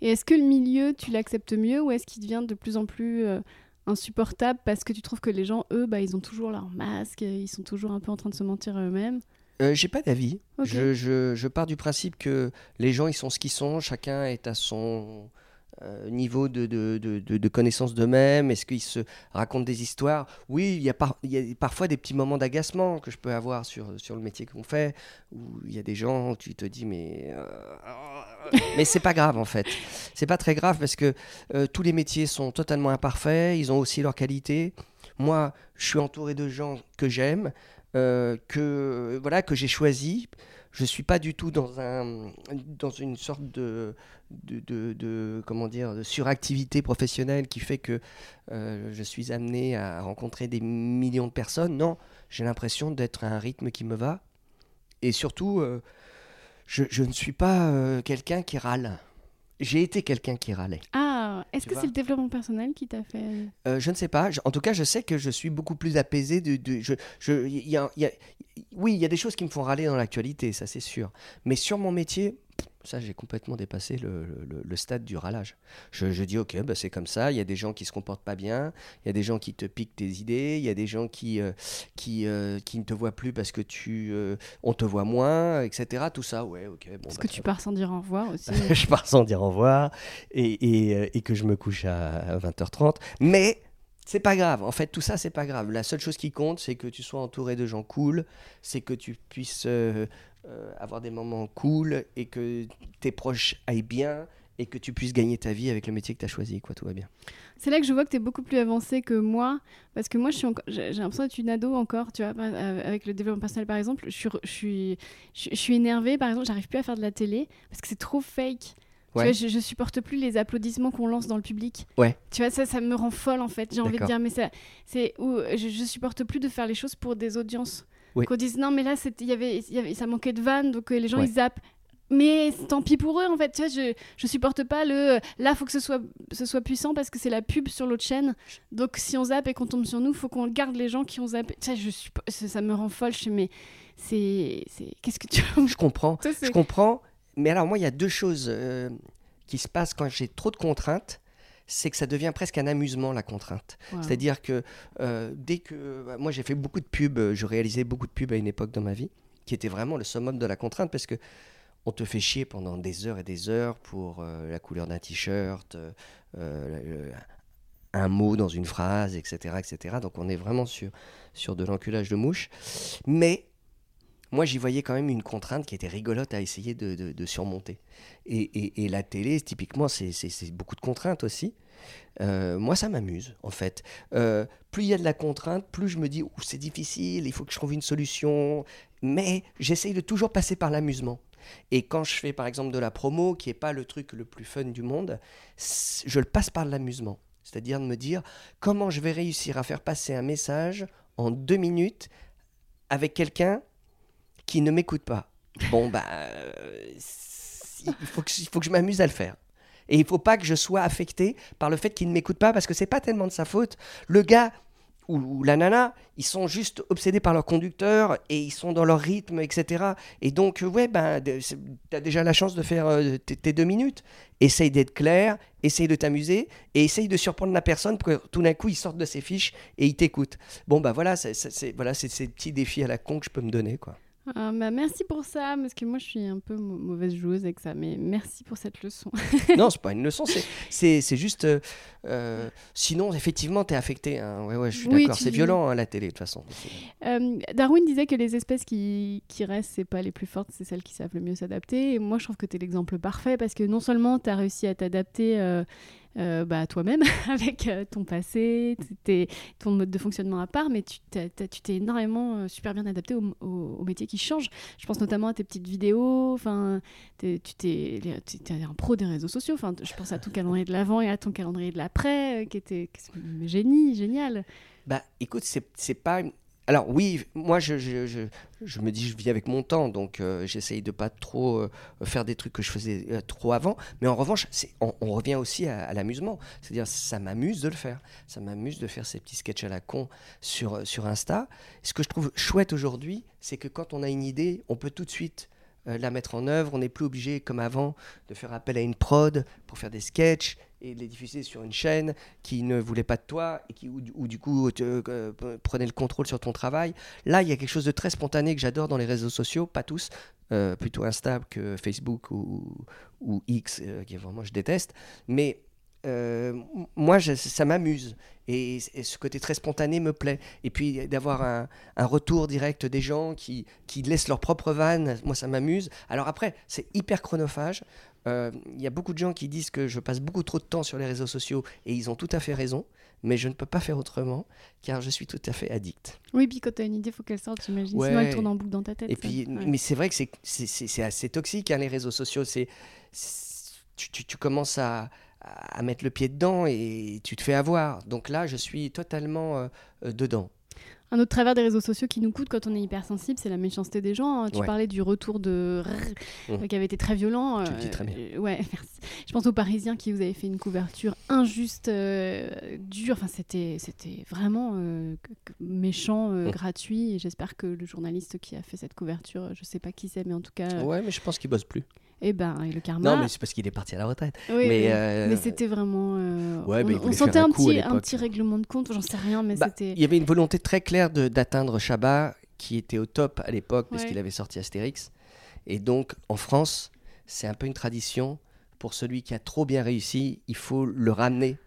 Et est-ce que le milieu, tu l'acceptes mieux ou est-ce qu'il devient de plus en plus euh, insupportable parce que tu trouves que les gens, eux, bah, ils ont toujours leur masque, ils sont toujours un peu en train de se mentir à eux-mêmes? Euh, J'ai pas d'avis. Je, je- je pars du principe que les gens, ils sont ce qu'ils sont, chacun est à son euh, niveau de, de, de- connaissance d'eux-mêmes. Est-ce qu'ils se racontent des histoires? Oui, il y, a par- il y a parfois des petits moments d'agacement que je peux avoir sur, sur le métier qu'on fait, où il y a des gens, tu te dis, mais... euh, mais c'est pas grave en fait. C'est pas très grave parce que euh, tous les métiers sont totalement imparfaits, ils ont aussi leurs qualités. Moi, je suis entouré de gens que j'aime, que voilà que j'ai choisi. Je suis pas du tout dans un dans une sorte de de, de- de- comment dire de suractivité professionnelle qui fait que euh, je suis amené à rencontrer des millions de personnes. Non, j'ai l'impression d'être à un rythme qui me va. Et surtout, euh, je, je ne suis pas euh, quelqu'un qui râle. J'ai été quelqu'un qui râlait. Ah, est-ce Tu que c'est le développement personnel qui t'a fait... Euh, je ne sais pas. Je- en tout cas, je sais que je suis beaucoup plus apaisé. De, de- je, y a- il y a- oui, il y a des choses qui me font râler dans l'actualité, ça c'est sûr. Mais sur mon métier, ça j'ai complètement dépassé le, le- le stade du râlage. Je, je dis ok, bah, c'est comme ça. Il y a des gens qui se comportent pas bien. Il y a des gens qui te piquent tes idées. Il y a des gens qui euh, qui, euh, qui ne te voient plus parce que tu euh, on te voit moins, etc. Tout ça, ouais, ok. Bon, Parce bah, que tu pars sans dire au revoir aussi. *laughs* je pars sans dire au revoir et, et, et que je me couche à 20h30. Mais c'est pas grave. En fait, tout ça, c'est pas grave. La seule chose qui compte, c'est que tu sois entouré de gens cool, c'est que tu puisses euh, euh, avoir des moments cool et que tes proches aillent bien et que tu puisses gagner ta vie avec le métier que tu as choisi. Quoi, tout va bien. C'est là que je vois que tu es beaucoup plus avancé que moi, parce que moi, encore- j'ai l'impression d'être une ado encore, tu vois, euh, avec le développement personnel, par exemple. Je suis, je suis, je, suis énervée, par exemple, j'arrive plus à faire de la télé, parce que c'est trop fake. Tu vois, je, je supporte plus les applaudissements qu'on lance dans le public. Ouais. Tu vois, ça, ça me rend folle en fait. J'ai envie de dire, mais ça, c'est où je, je supporte plus de faire les choses pour des audiences. Qu'on dise non, mais là, y avait, y avait, ça manquait de vannes, donc euh, les gens Ouais. ils zappent. Mais tant pis pour eux en fait. Tu vois, je, je supporte pas le. euh, Là, faut que ce soit, ce soit puissant parce que c'est la pub sur l'autre chaîne. Donc si on zappe et qu'on tombe sur nous, faut qu'on garde les gens qui ont zappé. Tu sais, je suis, ça, me rend folle. Je suis mais c'est, c'est, qu'est-ce que tu. Je comprends. Ça, Je comprends. Mais alors, moi, il y a deux choses euh, qui se passent quand j'ai trop de contraintes. C'est que ça devient presque un amusement, la contrainte. Wow. C'est-à-dire que euh, dès que. bah, Moi, j'ai fait beaucoup de pubs, euh, je réalisais beaucoup de pubs à une époque dans ma vie, qui était vraiment le summum de la contrainte, parce que on te fait chier pendant des heures et des heures pour euh, la couleur d'un t-shirt, euh, un mot dans une phrase, etc., etc. Donc, on est vraiment sur, sur de l'enculage de mouche. Mais moi, j'y voyais quand même une contrainte qui était rigolote à essayer de, surmonter. Et, la télé, typiquement, c'est- beaucoup de contraintes aussi. Euh, moi, ça m'amuse, en fait. Euh, plus il y a de la contrainte, plus je me dis, c'est difficile, il faut que je trouve une solution. Mais j'essaye de toujours passer par l'amusement. Et quand je fais, par exemple, de la promo, qui n'est pas le truc le plus fun du monde, je le passe par l'amusement. C'est-à-dire de me dire, comment je vais réussir à faire passer un message en deux minutes avec quelqu'un qui ne m'écoute pas. Bon, bah, euh, il faut que, je m'amuse à le faire. Et il faut pas que je sois affecté par le fait qu'il ne m'écoute pas, parce que c'est pas tellement de sa faute. Le gars ou, la nana, ils sont juste obsédés par leur conducteur et ils sont dans leur rythme, etc. Et donc, euh, ouais, ben, tu as déjà la chance de faire euh, tes, deux minutes. Essaye d'être clair, essaye de t'amuser et essaye de surprendre la personne pour que tout d'un coup, il sorte de ses fiches et il t'écoute. Bon, c'est- voilà, c'est ces petits défis à la con que je peux me donner, quoi. Ah, bah, merci pour ça, parce que moi je suis un peu mau- mauvaise joueuse avec ça, mais merci pour cette leçon. *laughs* non, c'est pas une leçon, c'est- juste. euh, euh, sinon, effectivement, t'es affecté. hein. Ouais, ouais, je suis Oui, d'accord. C'est violent, hein, la télé, de toute façon. Euh, Darwin disait que les espèces qui, qui restent, c'est pas les plus fortes, c'est celles qui savent le mieux s'adapter. Et moi je trouve que tu es l'exemple parfait, parce que non seulement tu as réussi à t'adapter euh, bah, toi-même *laughs* avec euh, ton passé, ton mode de fonctionnement à part, mais tu t'es énormément euh, super bien adapté au, métier qui change. Je pense notamment à tes petites vidéos, enfin, tu t'es un pro des réseaux sociaux. Je pense à ton calendrier de l'avant et à ton calendrier de l'après, qui était qui est génie, génial. Bah, écoute, c'est pas. Alors, oui, moi, je, je, je, me dis, je vis avec mon temps, donc euh, j'essaye de pas trop euh, faire des trucs que je faisais euh, trop avant. Mais en revanche, on, revient aussi à, à l'amusement. C'est-à-dire, ça m'amuse de le faire. Ça m'amuse de faire ces petits sketchs à la con sur, sur Insta. Ce que je trouve chouette aujourd'hui, c'est que quand on a une idée, on peut tout de suite la mettre en œuvre. On n'est plus obligé, comme avant, de faire appel à une prod pour faire des sketchs et de les diffuser sur une chaîne qui ne voulait pas de toi et qui, ou, du- ou du coup euh, prenait le contrôle sur ton travail. Là, il y a quelque chose de très spontané que j'adore dans les réseaux sociaux, pas tous, euh, plutôt Insta que Facebook ou, ou X, euh, qui vraiment je déteste. Mais euh, moi, ça m'amuse. Et, ce côté très spontané me plaît. Et puis d'avoir un, un retour direct des gens qui, qui laissent leur propre vanne, moi ça m'amuse. Alors après, c'est hyper chronophage. Euh, Il y a beaucoup de gens qui disent que je passe beaucoup trop de temps sur les réseaux sociaux et ils ont tout à fait raison. Mais je ne peux pas faire autrement car je suis tout à fait addict. Oui, puis quand tu as une idée, faut qu'elle sorte, j'imagine. Ouais. Sinon, elle tourne en boucle dans ta tête. Et ça. puis, Ouais. mais c'est vrai que c'est- assez toxique, hein, les réseaux sociaux. C'est, c'est- tu, tu- tu commences à, à mettre le pied dedans et tu te fais avoir. Donc là, je suis totalement euh, euh, dedans. Un autre travers des réseaux sociaux qui nous coûte quand on est hypersensible, c'est la méchanceté des gens. hein. Tu Ouais. parlais du retour de Rrr, Mhm. euh, qui avait été très violent. Tu le dis très bien. euh, ouais, *laughs* merci. Je pense aux Parisiens qui vous avaient fait une couverture injuste, euh, dure. Enfin, c'était c'était vraiment euh, méchant, euh, Mhm. gratuit. Et j'espère que le journaliste qui a fait cette couverture, je sais pas qui c'est, mais en tout cas, Ouais, mais je pense qu'il bosse plus. Eh ben, et le karma. Non, mais c'est parce qu'il est parti à la retraite. Oui, mais, oui. euh, Mais c'était vraiment. euh, Ouais, on, on sentait un petit, un petit règlement de compte, j'en sais rien, mais Bah, c'était. Il y avait une volonté très claire d'atteindre Chabat, qui était au top à l'époque, parce qu'il avait sorti Astérix. Et donc, en France, c'est un peu une tradition. Pour celui qui a trop bien réussi, il faut le ramener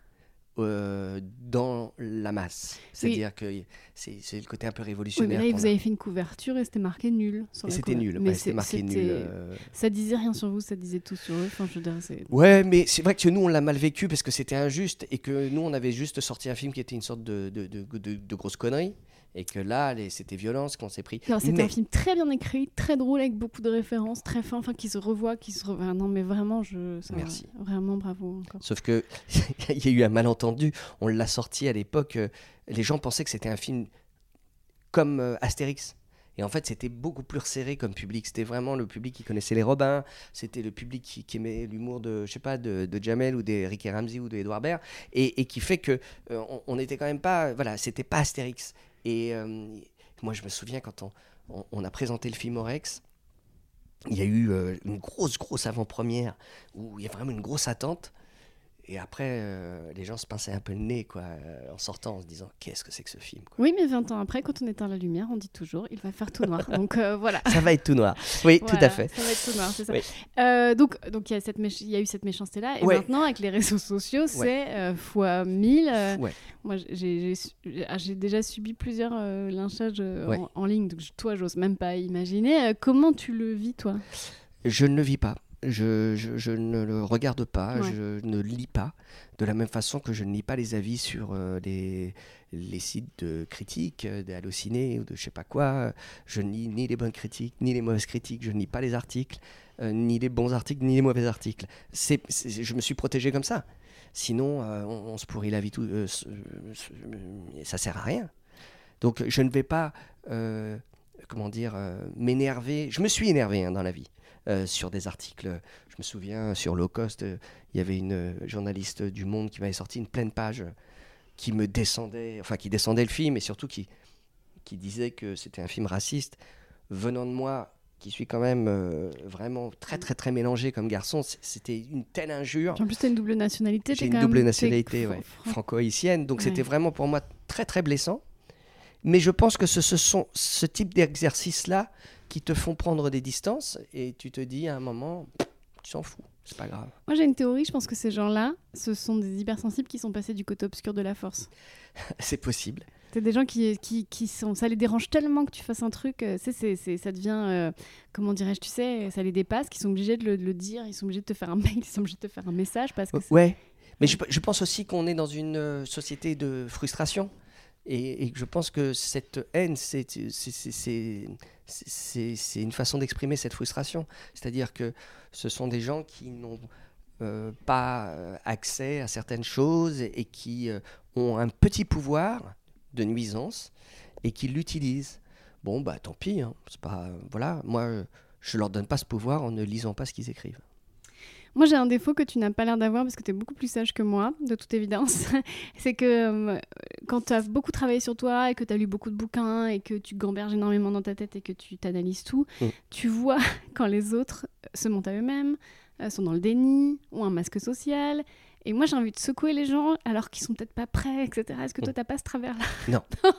euh, dans la masse. C'est-à-dire que c'est le côté un peu Oui, mais révolutionnaire. là, qu'on vous a. avez fait une couverture et c'était marqué nul. c'était nul, Mais ouais, c'était c'est- marqué nul. c'était- euh. Ça disait rien sur vous, ça disait tout sur eux. Enfin, je veux dire. Ouais, mais c'est vrai que nous, on l'a mal vécu parce que c'était injuste et que nous, on avait juste sorti un film qui était une sorte de, de, de, de- de grosse connerie. Et que là, c'était violence qu'on s'est pris. C'était Mais- un film très bien écrit, très drôle, avec beaucoup de références, très fin, enfin, qui se revoit, qui se revoit. Non, mais vraiment, je. ça- Merci. Vraiment, bravo encore. Sauf que *laughs* il y a eu un malentendu. On l'a sorti à l'époque. euh, Les gens pensaient que c'était un film comme euh, Astérix. Et en fait, c'était beaucoup plus resserré comme public. C'était vraiment le public qui connaissait les Robins. C'était le public qui, qui aimait l'humour de, je sais pas, de, de Jamel ou d'Eric et Ramsey ou de Edouard Baird. Et, et qui fait que euh, on n'était quand même pas, voilà, c'était pas Astérix. Et euh, moi, je me souviens quand on, a présenté le film au Rex, il y a eu euh, une grosse, grosse avant-première où il y a vraiment une grosse attente. Et après, euh, les gens se pinçaient un peu le nez, quoi, euh, en sortant, en se disant qu'est-ce que c'est que ce film quoi. Oui, mais 20 ans après, quand on éteint la lumière, on dit toujours il va faire tout noir. *laughs* donc euh, voilà. Ça va être tout noir. Oui, tout à fait. Ça va être tout noir, c'est ça. Oui. Donc, donc il y, a cette y a eu cette méchanceté-là. Et Ouais. maintenant, avec les réseaux sociaux, c'est fois 1000. euh, Ouais. Moi, j'ai- ah, j'ai déjà subi plusieurs lynchages en, en ligne. Donc, toi, j'ose même pas imaginer. Comment tu le vis, toi? Je ne le vis pas. Je, je- je ne le regarde pas, Ouais. je ne lis pas, de la même façon que je ne lis pas les avis sur euh, les, les sites de critiques, euh, des Allociné ou de je sais pas quoi. Je ne lis ni les bonnes critiques, ni les mauvaises critiques, je ne lis pas les articles, euh, ni les bons articles, ni les mauvais articles. Je me suis protégé comme ça. Sinon, euh, on, on se pourrit la vie tout. ça sert à rien. Donc, je ne vais pas, comment dire, m'énerver. Je me suis énervé hein, dans la vie euh, sur des articles. Je me souviens, sur Low Cost, euh, il y avait une euh, journaliste du Monde qui m'avait sorti une pleine page qui me descendait, enfin qui descendait le film et surtout qui, qui disait que c'était un film raciste. Venant de moi, qui suis quand même euh, vraiment très très très mélangé comme garçon, c'était une telle injure. En plus, tu as une double nationalité. J'ai une quand double même- nationalité ouais, franco-haïtienne, donc Ouais. c'était vraiment pour moi très très blessant. Mais je pense que ce, ce sont ce type d'exercices-là qui te font prendre des distances et tu te dis à un moment, tu s'en fous, c'est pas grave. Moi, j'ai une théorie. Je pense que ces gens-là, ce sont des hypersensibles qui sont passés du côté obscur de la force. *laughs* c'est possible. C'est des gens qui, qui, qui sont. Ça les dérange tellement que tu fasses un truc. euh, c'est, c'est, ça devient. euh, comment dirais-je Tu sais, ça les dépasse, qu'ils sont obligés de le, de le dire. Ils sont obligés de te faire un *laughs* mail. Ils sont obligés de te faire un message parce que. Ouais, mais je, je pense aussi qu'on est dans une euh, société de frustration. Et, je pense que cette haine, c'est une façon d'exprimer cette frustration. C'est-à-dire que ce sont des gens qui n'ont euh, pas euh, accès à certaines choses et, qui euh, ont un petit pouvoir de nuisance et qui l'utilisent. Bon, bah tant pis. hein, pas, voilà, moi, je leur donne pas ce pouvoir en ne lisant pas ce qu'ils écrivent. Moi, j'ai un défaut que tu n'as pas l'air d'avoir parce que tu es beaucoup plus sage que moi, de toute évidence. *laughs* c'est que euh, quand tu as beaucoup travaillé sur toi et que tu as lu beaucoup de bouquins et que tu gamberges énormément dans ta tête et que tu t'analyses tout, Mm. tu vois *laughs* quand les autres se montent à eux-mêmes, euh, sont dans le déni, ont un masque social. Et moi, j'ai envie de secouer les gens alors qu'ils sont peut-être pas prêts, etc. Est-ce que toi, t'as pas ce travers-là Non. *laughs*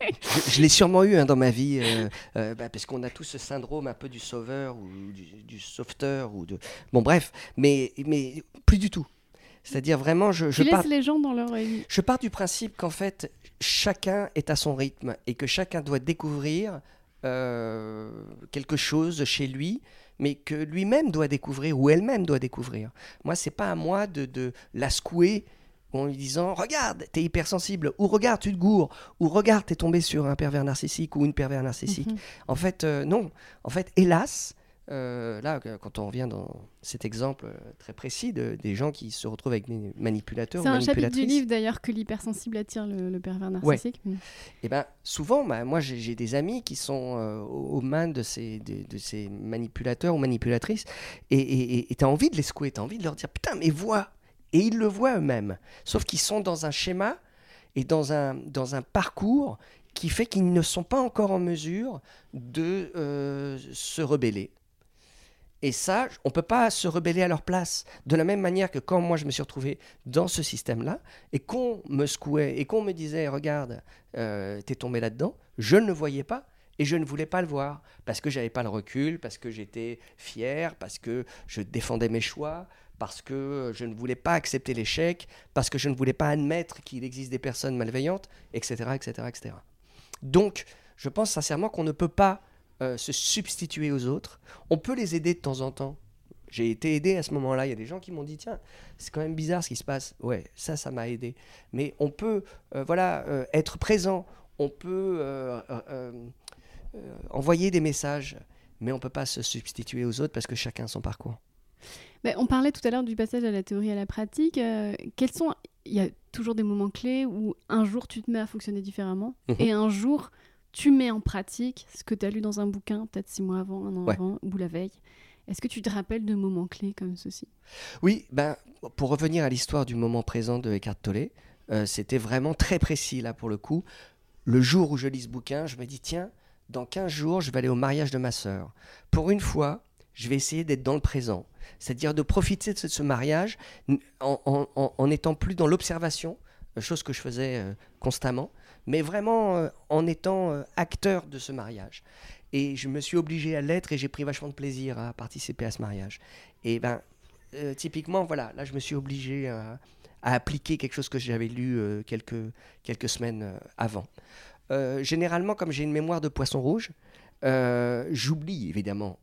je je l'ai sûrement eu hein, dans ma vie, euh, euh, bah, parce qu'on a tous ce syndrome un peu du sauveur ou du, du sauveteur. Ou de... Bon, bref, mais, mais plus du tout. C'est-à-dire vraiment, je, je pars, les gens dans leur... je pars du principe qu'en fait, chacun est à son rythme et que chacun doit découvrir euh, quelque chose chez lui, mais que lui-même doit découvrir ou elle-même doit découvrir. Moi, c'est pas à moi de, de la secouer en lui disant Regarde, t'es hypersensible, ou regarde, tu te gourres, ou regarde, t'es tombé sur un pervers narcissique ou une pervers narcissique. Mhm. En fait, euh, non. En fait, hélas, euh, là, quand on revient dans cet exemple euh, très précis de, des gens qui se retrouvent avec des manipulateurs C'est un chapitre du livre d'ailleurs que l'hypersensible attire le, le pervers narcissique. Mm. eh ben, souvent, bah, moi, j'ai des amis qui sont euh, aux aux mains de ces, de, de ces manipulateurs ou manipulatrices, et tu as envie de les secouer, tu as envie de leur dire Putain, mais vois Et ils le voient eux-mêmes. Sauf qu'ils sont dans un schéma et dans un, dans un parcours qui fait qu'ils ne sont pas encore en mesure de euh, se rebeller. Et ça, on ne peut pas se rebeller à leur place. De la même manière que quand moi je me suis retrouvé dans ce système-là, et qu'on me secouait, et qu'on me disait, regarde, euh, t'es tombé là-dedans, je ne le voyais pas, et je ne voulais pas le voir, parce que j'avais pas le recul, parce que j'étais fier, parce que je défendais mes choix, parce que je ne voulais pas accepter l'échec, parce que je ne voulais pas admettre qu'il existe des personnes malveillantes, etc. etc., etc. Donc, je pense sincèrement qu'on ne peut pas euh, se substituer aux autres. On peut les aider de temps en temps. J'ai été aidé à ce moment-là. Il y a des gens qui m'ont dit tiens, c'est quand même bizarre ce qui se passe. Ouais, ça, ça m'a aidé. Mais on peut, euh, voilà, euh, être présent. On peut envoyer des messages, mais on peut pas se substituer aux autres parce que chacun a son parcours. Mais on parlait tout à l'heure du passage à la théorie à la pratique. quels sont il y a toujours des moments clés où un jour tu te mets à fonctionner différemment mhm. et un jour tu mets en pratique ce que tu as lu dans un bouquin, peut-être six mois avant, un an avant ou la veille. Est-ce que tu te rappelles de moments clés comme ceci? Oui, ben, pour revenir à l'histoire du moment présent de Eckhart Tolle, euh, c'était vraiment très précis là pour le coup. Le jour où je lis ce bouquin, je me dis tiens, dans 15 jours, je vais aller au mariage de ma sœur. Pour une fois, je vais essayer d'être dans le présent, c'est-à-dire de profiter de ce, mariage en, n'étant plus dans l'observation, euh, chose que je faisais euh, constamment, mais vraiment en étant acteur de ce mariage. Et je me suis obligé à l'être et j'ai pris vachement de plaisir à participer à ce mariage. Et ben, euh, typiquement, voilà, là, je me suis obligé à, appliquer quelque chose que j'avais lu euh, quelques, quelques semaines euh, avant. généralement, comme j'ai une mémoire de poisson rouge, j'oublie évidemment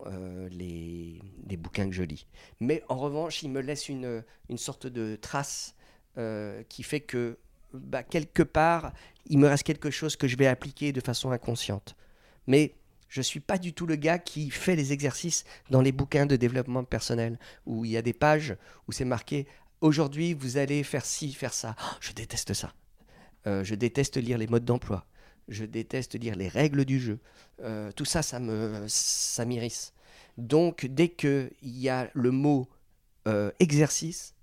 les, les, bouquins que je lis. Mais en revanche, il me laisse une, une sorte de trace qui fait que bah, quelque part, il me reste quelque chose que je vais appliquer de façon inconsciente. Mais je ne suis pas du tout le gars qui fait les exercices dans les bouquins de développement personnel, où il y a des pages où c'est marqué aujourd'hui vous allez faire ci, faire ça. Oh, je déteste ça. Euh, je déteste lire les modes d'emploi. Je déteste lire les règles du jeu. Euh, tout ça, ça me, ça m'irrisse. Donc, dès qu'il y a le mot euh, exercice,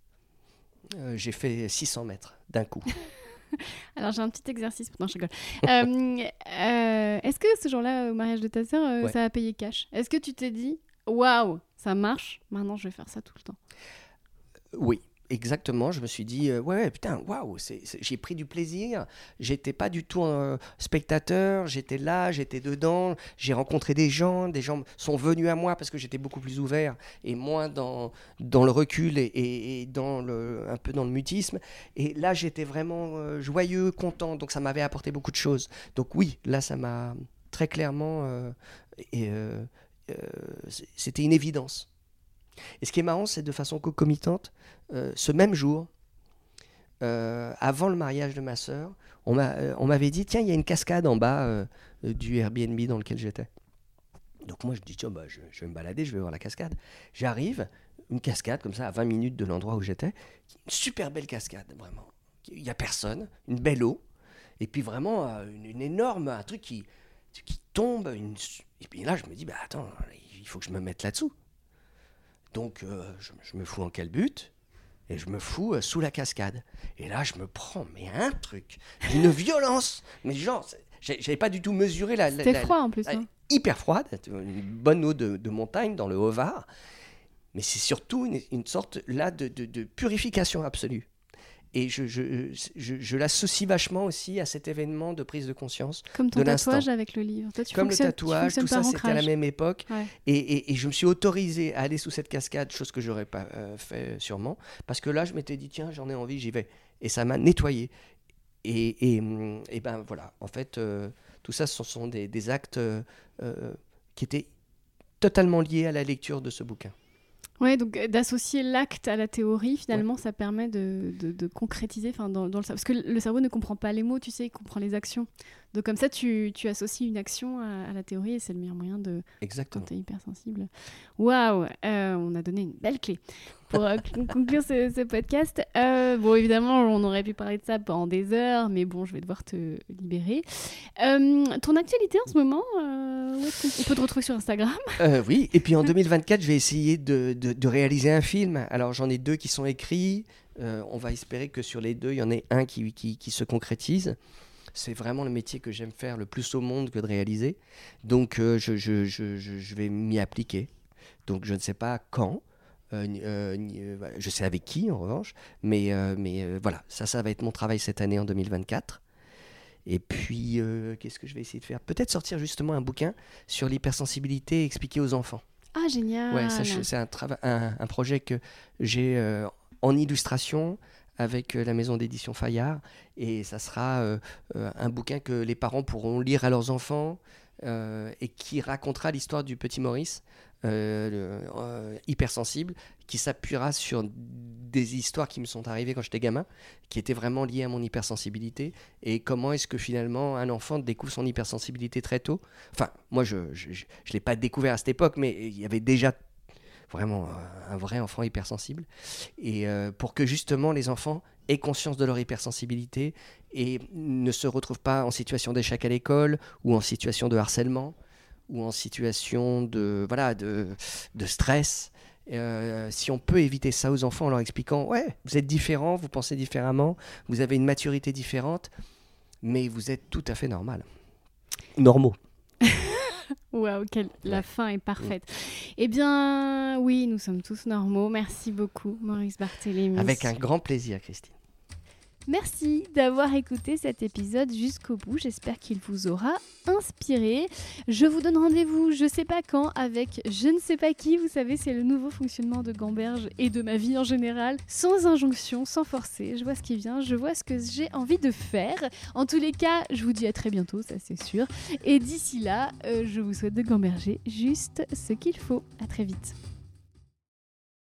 j'ai fait 600 mètres d'un coup. *laughs* Alors j'ai un petit exercice. Non, je rigole. Euh, *laughs* euh, est-ce que ce jour-là, au mariage de ta sœur, euh, ça a payé cash? Est-ce que tu t'es dit, waouh, ça marche, maintenant je vais faire ça tout le temps? Oui exactement, je me suis dit, euh, ouais, putain, waouh, j'ai pris du plaisir. J'étais pas du tout un spectateur, j'étais là, j'étais dedans, j'ai rencontré des gens, des gens sont venus à moi parce que j'étais beaucoup plus ouvert et moins dans, dans le recul et, dans le, un peu dans le mutisme. Et là, j'étais vraiment euh, joyeux, content, donc ça m'avait apporté beaucoup de choses. Donc oui, là, ça m'a très clairement. Euh, c'était une évidence. Et ce qui est marrant, c'est de façon concomitante, euh, ce même jour, euh, avant le mariage de ma sœur, euh, on m'avait dit tiens, il y a une cascade en bas du Airbnb dans lequel j'étais. Donc moi, je dis tiens, bah, je, vais me balader, je vais voir la cascade. J'arrive, une cascade comme ça, à 20 minutes de l'endroit où j'étais, une super belle cascade, vraiment. Il n'y a personne, une belle eau, et puis vraiment une, énorme, un truc qui, qui tombe. Et puis là, je me dis, bah attends, il faut que je me mette là-dessous. Donc euh, je, me fous en calbute et je me fous euh, sous la cascade. Et là, je me prends, mais un truc d'une *laughs* violence. Mais genre, j'avais pas du tout mesuré la. C'était froid en plus. Hein. hyper froide, une bonne eau de, montagne dans le Haut-Var. Mais c'est surtout une, sorte là de, de purification absolue. Et je, je, je, l'associe vachement aussi à cet événement de prise de conscience. Comme ton tatouage avec le livre. Comme le tatouage, tout ça, c'était à la même époque. Et, et, je me suis autorisé à aller sous cette cascade, chose que j'aurais pas euh, fait sûrement. Parce que là, je m'étais dit, tiens, j'en ai envie, j'y vais. Et ça m'a nettoyé. Et, et, ben voilà, en fait, euh, tout ça, ce sont des, des actes euh, qui étaient totalement liés à la lecture de ce bouquin. Oui, donc euh, d'associer l'acte à la théorie, finalement, ça permet de, de, concrétiser dans, dans, le Parce que le cerveau ne comprend pas les mots, tu sais, il comprend les actions. Donc comme ça, tu, tu associes une action à, la théorie et c'est le meilleur moyen de... Exactement. Quand tu es hypersensible. Waouh euh, On a donné une belle clé pour euh, conclure ce, podcast. bon, évidemment, on aurait pu parler de ça pendant des heures, mais bon, je vais devoir te libérer. ton actualité en ce moment, on peut te retrouver sur Instagram? Oui, et puis en 2024, je vais essayer de, de, réaliser un film. Alors j'en ai deux qui sont écrits. on va espérer que sur les deux, il y en ait un qui, qui, se concrétise c'est vraiment le métier que j'aime faire le plus au monde que de réaliser. Donc euh, je, je, je, je, vais m'y appliquer. Donc je ne sais pas quand. Euh, euh, je sais avec qui en revanche, mais, mais voilà, ça, ça va être mon travail cette année en 2024. Et puis, qu'est-ce que je vais essayer de faire? Peut-être sortir justement un bouquin sur l'hypersensibilité expliqué aux enfants. Ah, génial. Ouais, c'est un, un, un projet que j'ai euh, en illustration avec euh, la maison d'édition Fayard. Et ça sera euh, euh, un bouquin que les parents pourront lire à leurs enfants euh, et qui racontera l'histoire du petit Maurice, euh, euh, hypersensible, qui s'appuiera sur des histoires qui me sont arrivées quand j'étais gamin, qui étaient vraiment liées à mon hypersensibilité. Et comment est-ce que finalement un enfant découvre son hypersensibilité très tôt? Enfin, moi, je ne l'ai pas découvert à cette époque, mais il y avait déjà vraiment euh, un vrai enfant hypersensible. Et pour que justement les enfants aient conscience de leur hypersensibilité et ne se retrouvent pas en situation d'échec à l'école ou en situation de harcèlement ou en situation de, voilà, de, de stress. Euh, si on peut éviter ça aux enfants en leur expliquant, ouais, vous êtes différents, vous pensez différemment, vous avez une maturité différente, mais vous êtes tout à fait normal. Normaux. *laughs* Waouh, quelle- la Ouais. fin est parfaite. Eh bien, oui, nous sommes tous normaux. Merci beaucoup, Maurice Barthélémy. Avec un grand plaisir, Christine. Merci d'avoir écouté cet épisode jusqu'au bout. J'espère qu'il vous aura inspiré. Je vous donne rendez-vous, je sais pas quand, avec je ne sais pas qui. Vous savez, c'est le nouveau fonctionnement de Gamberge et de ma vie en général. Sans injonction, sans forcer. Je vois ce qui vient, je vois ce que j'ai envie de faire. En tous les cas, je vous dis à très bientôt, ça c'est sûr. Et d'ici là, euh, je vous souhaite de gamberger juste ce qu'il faut. À très vite.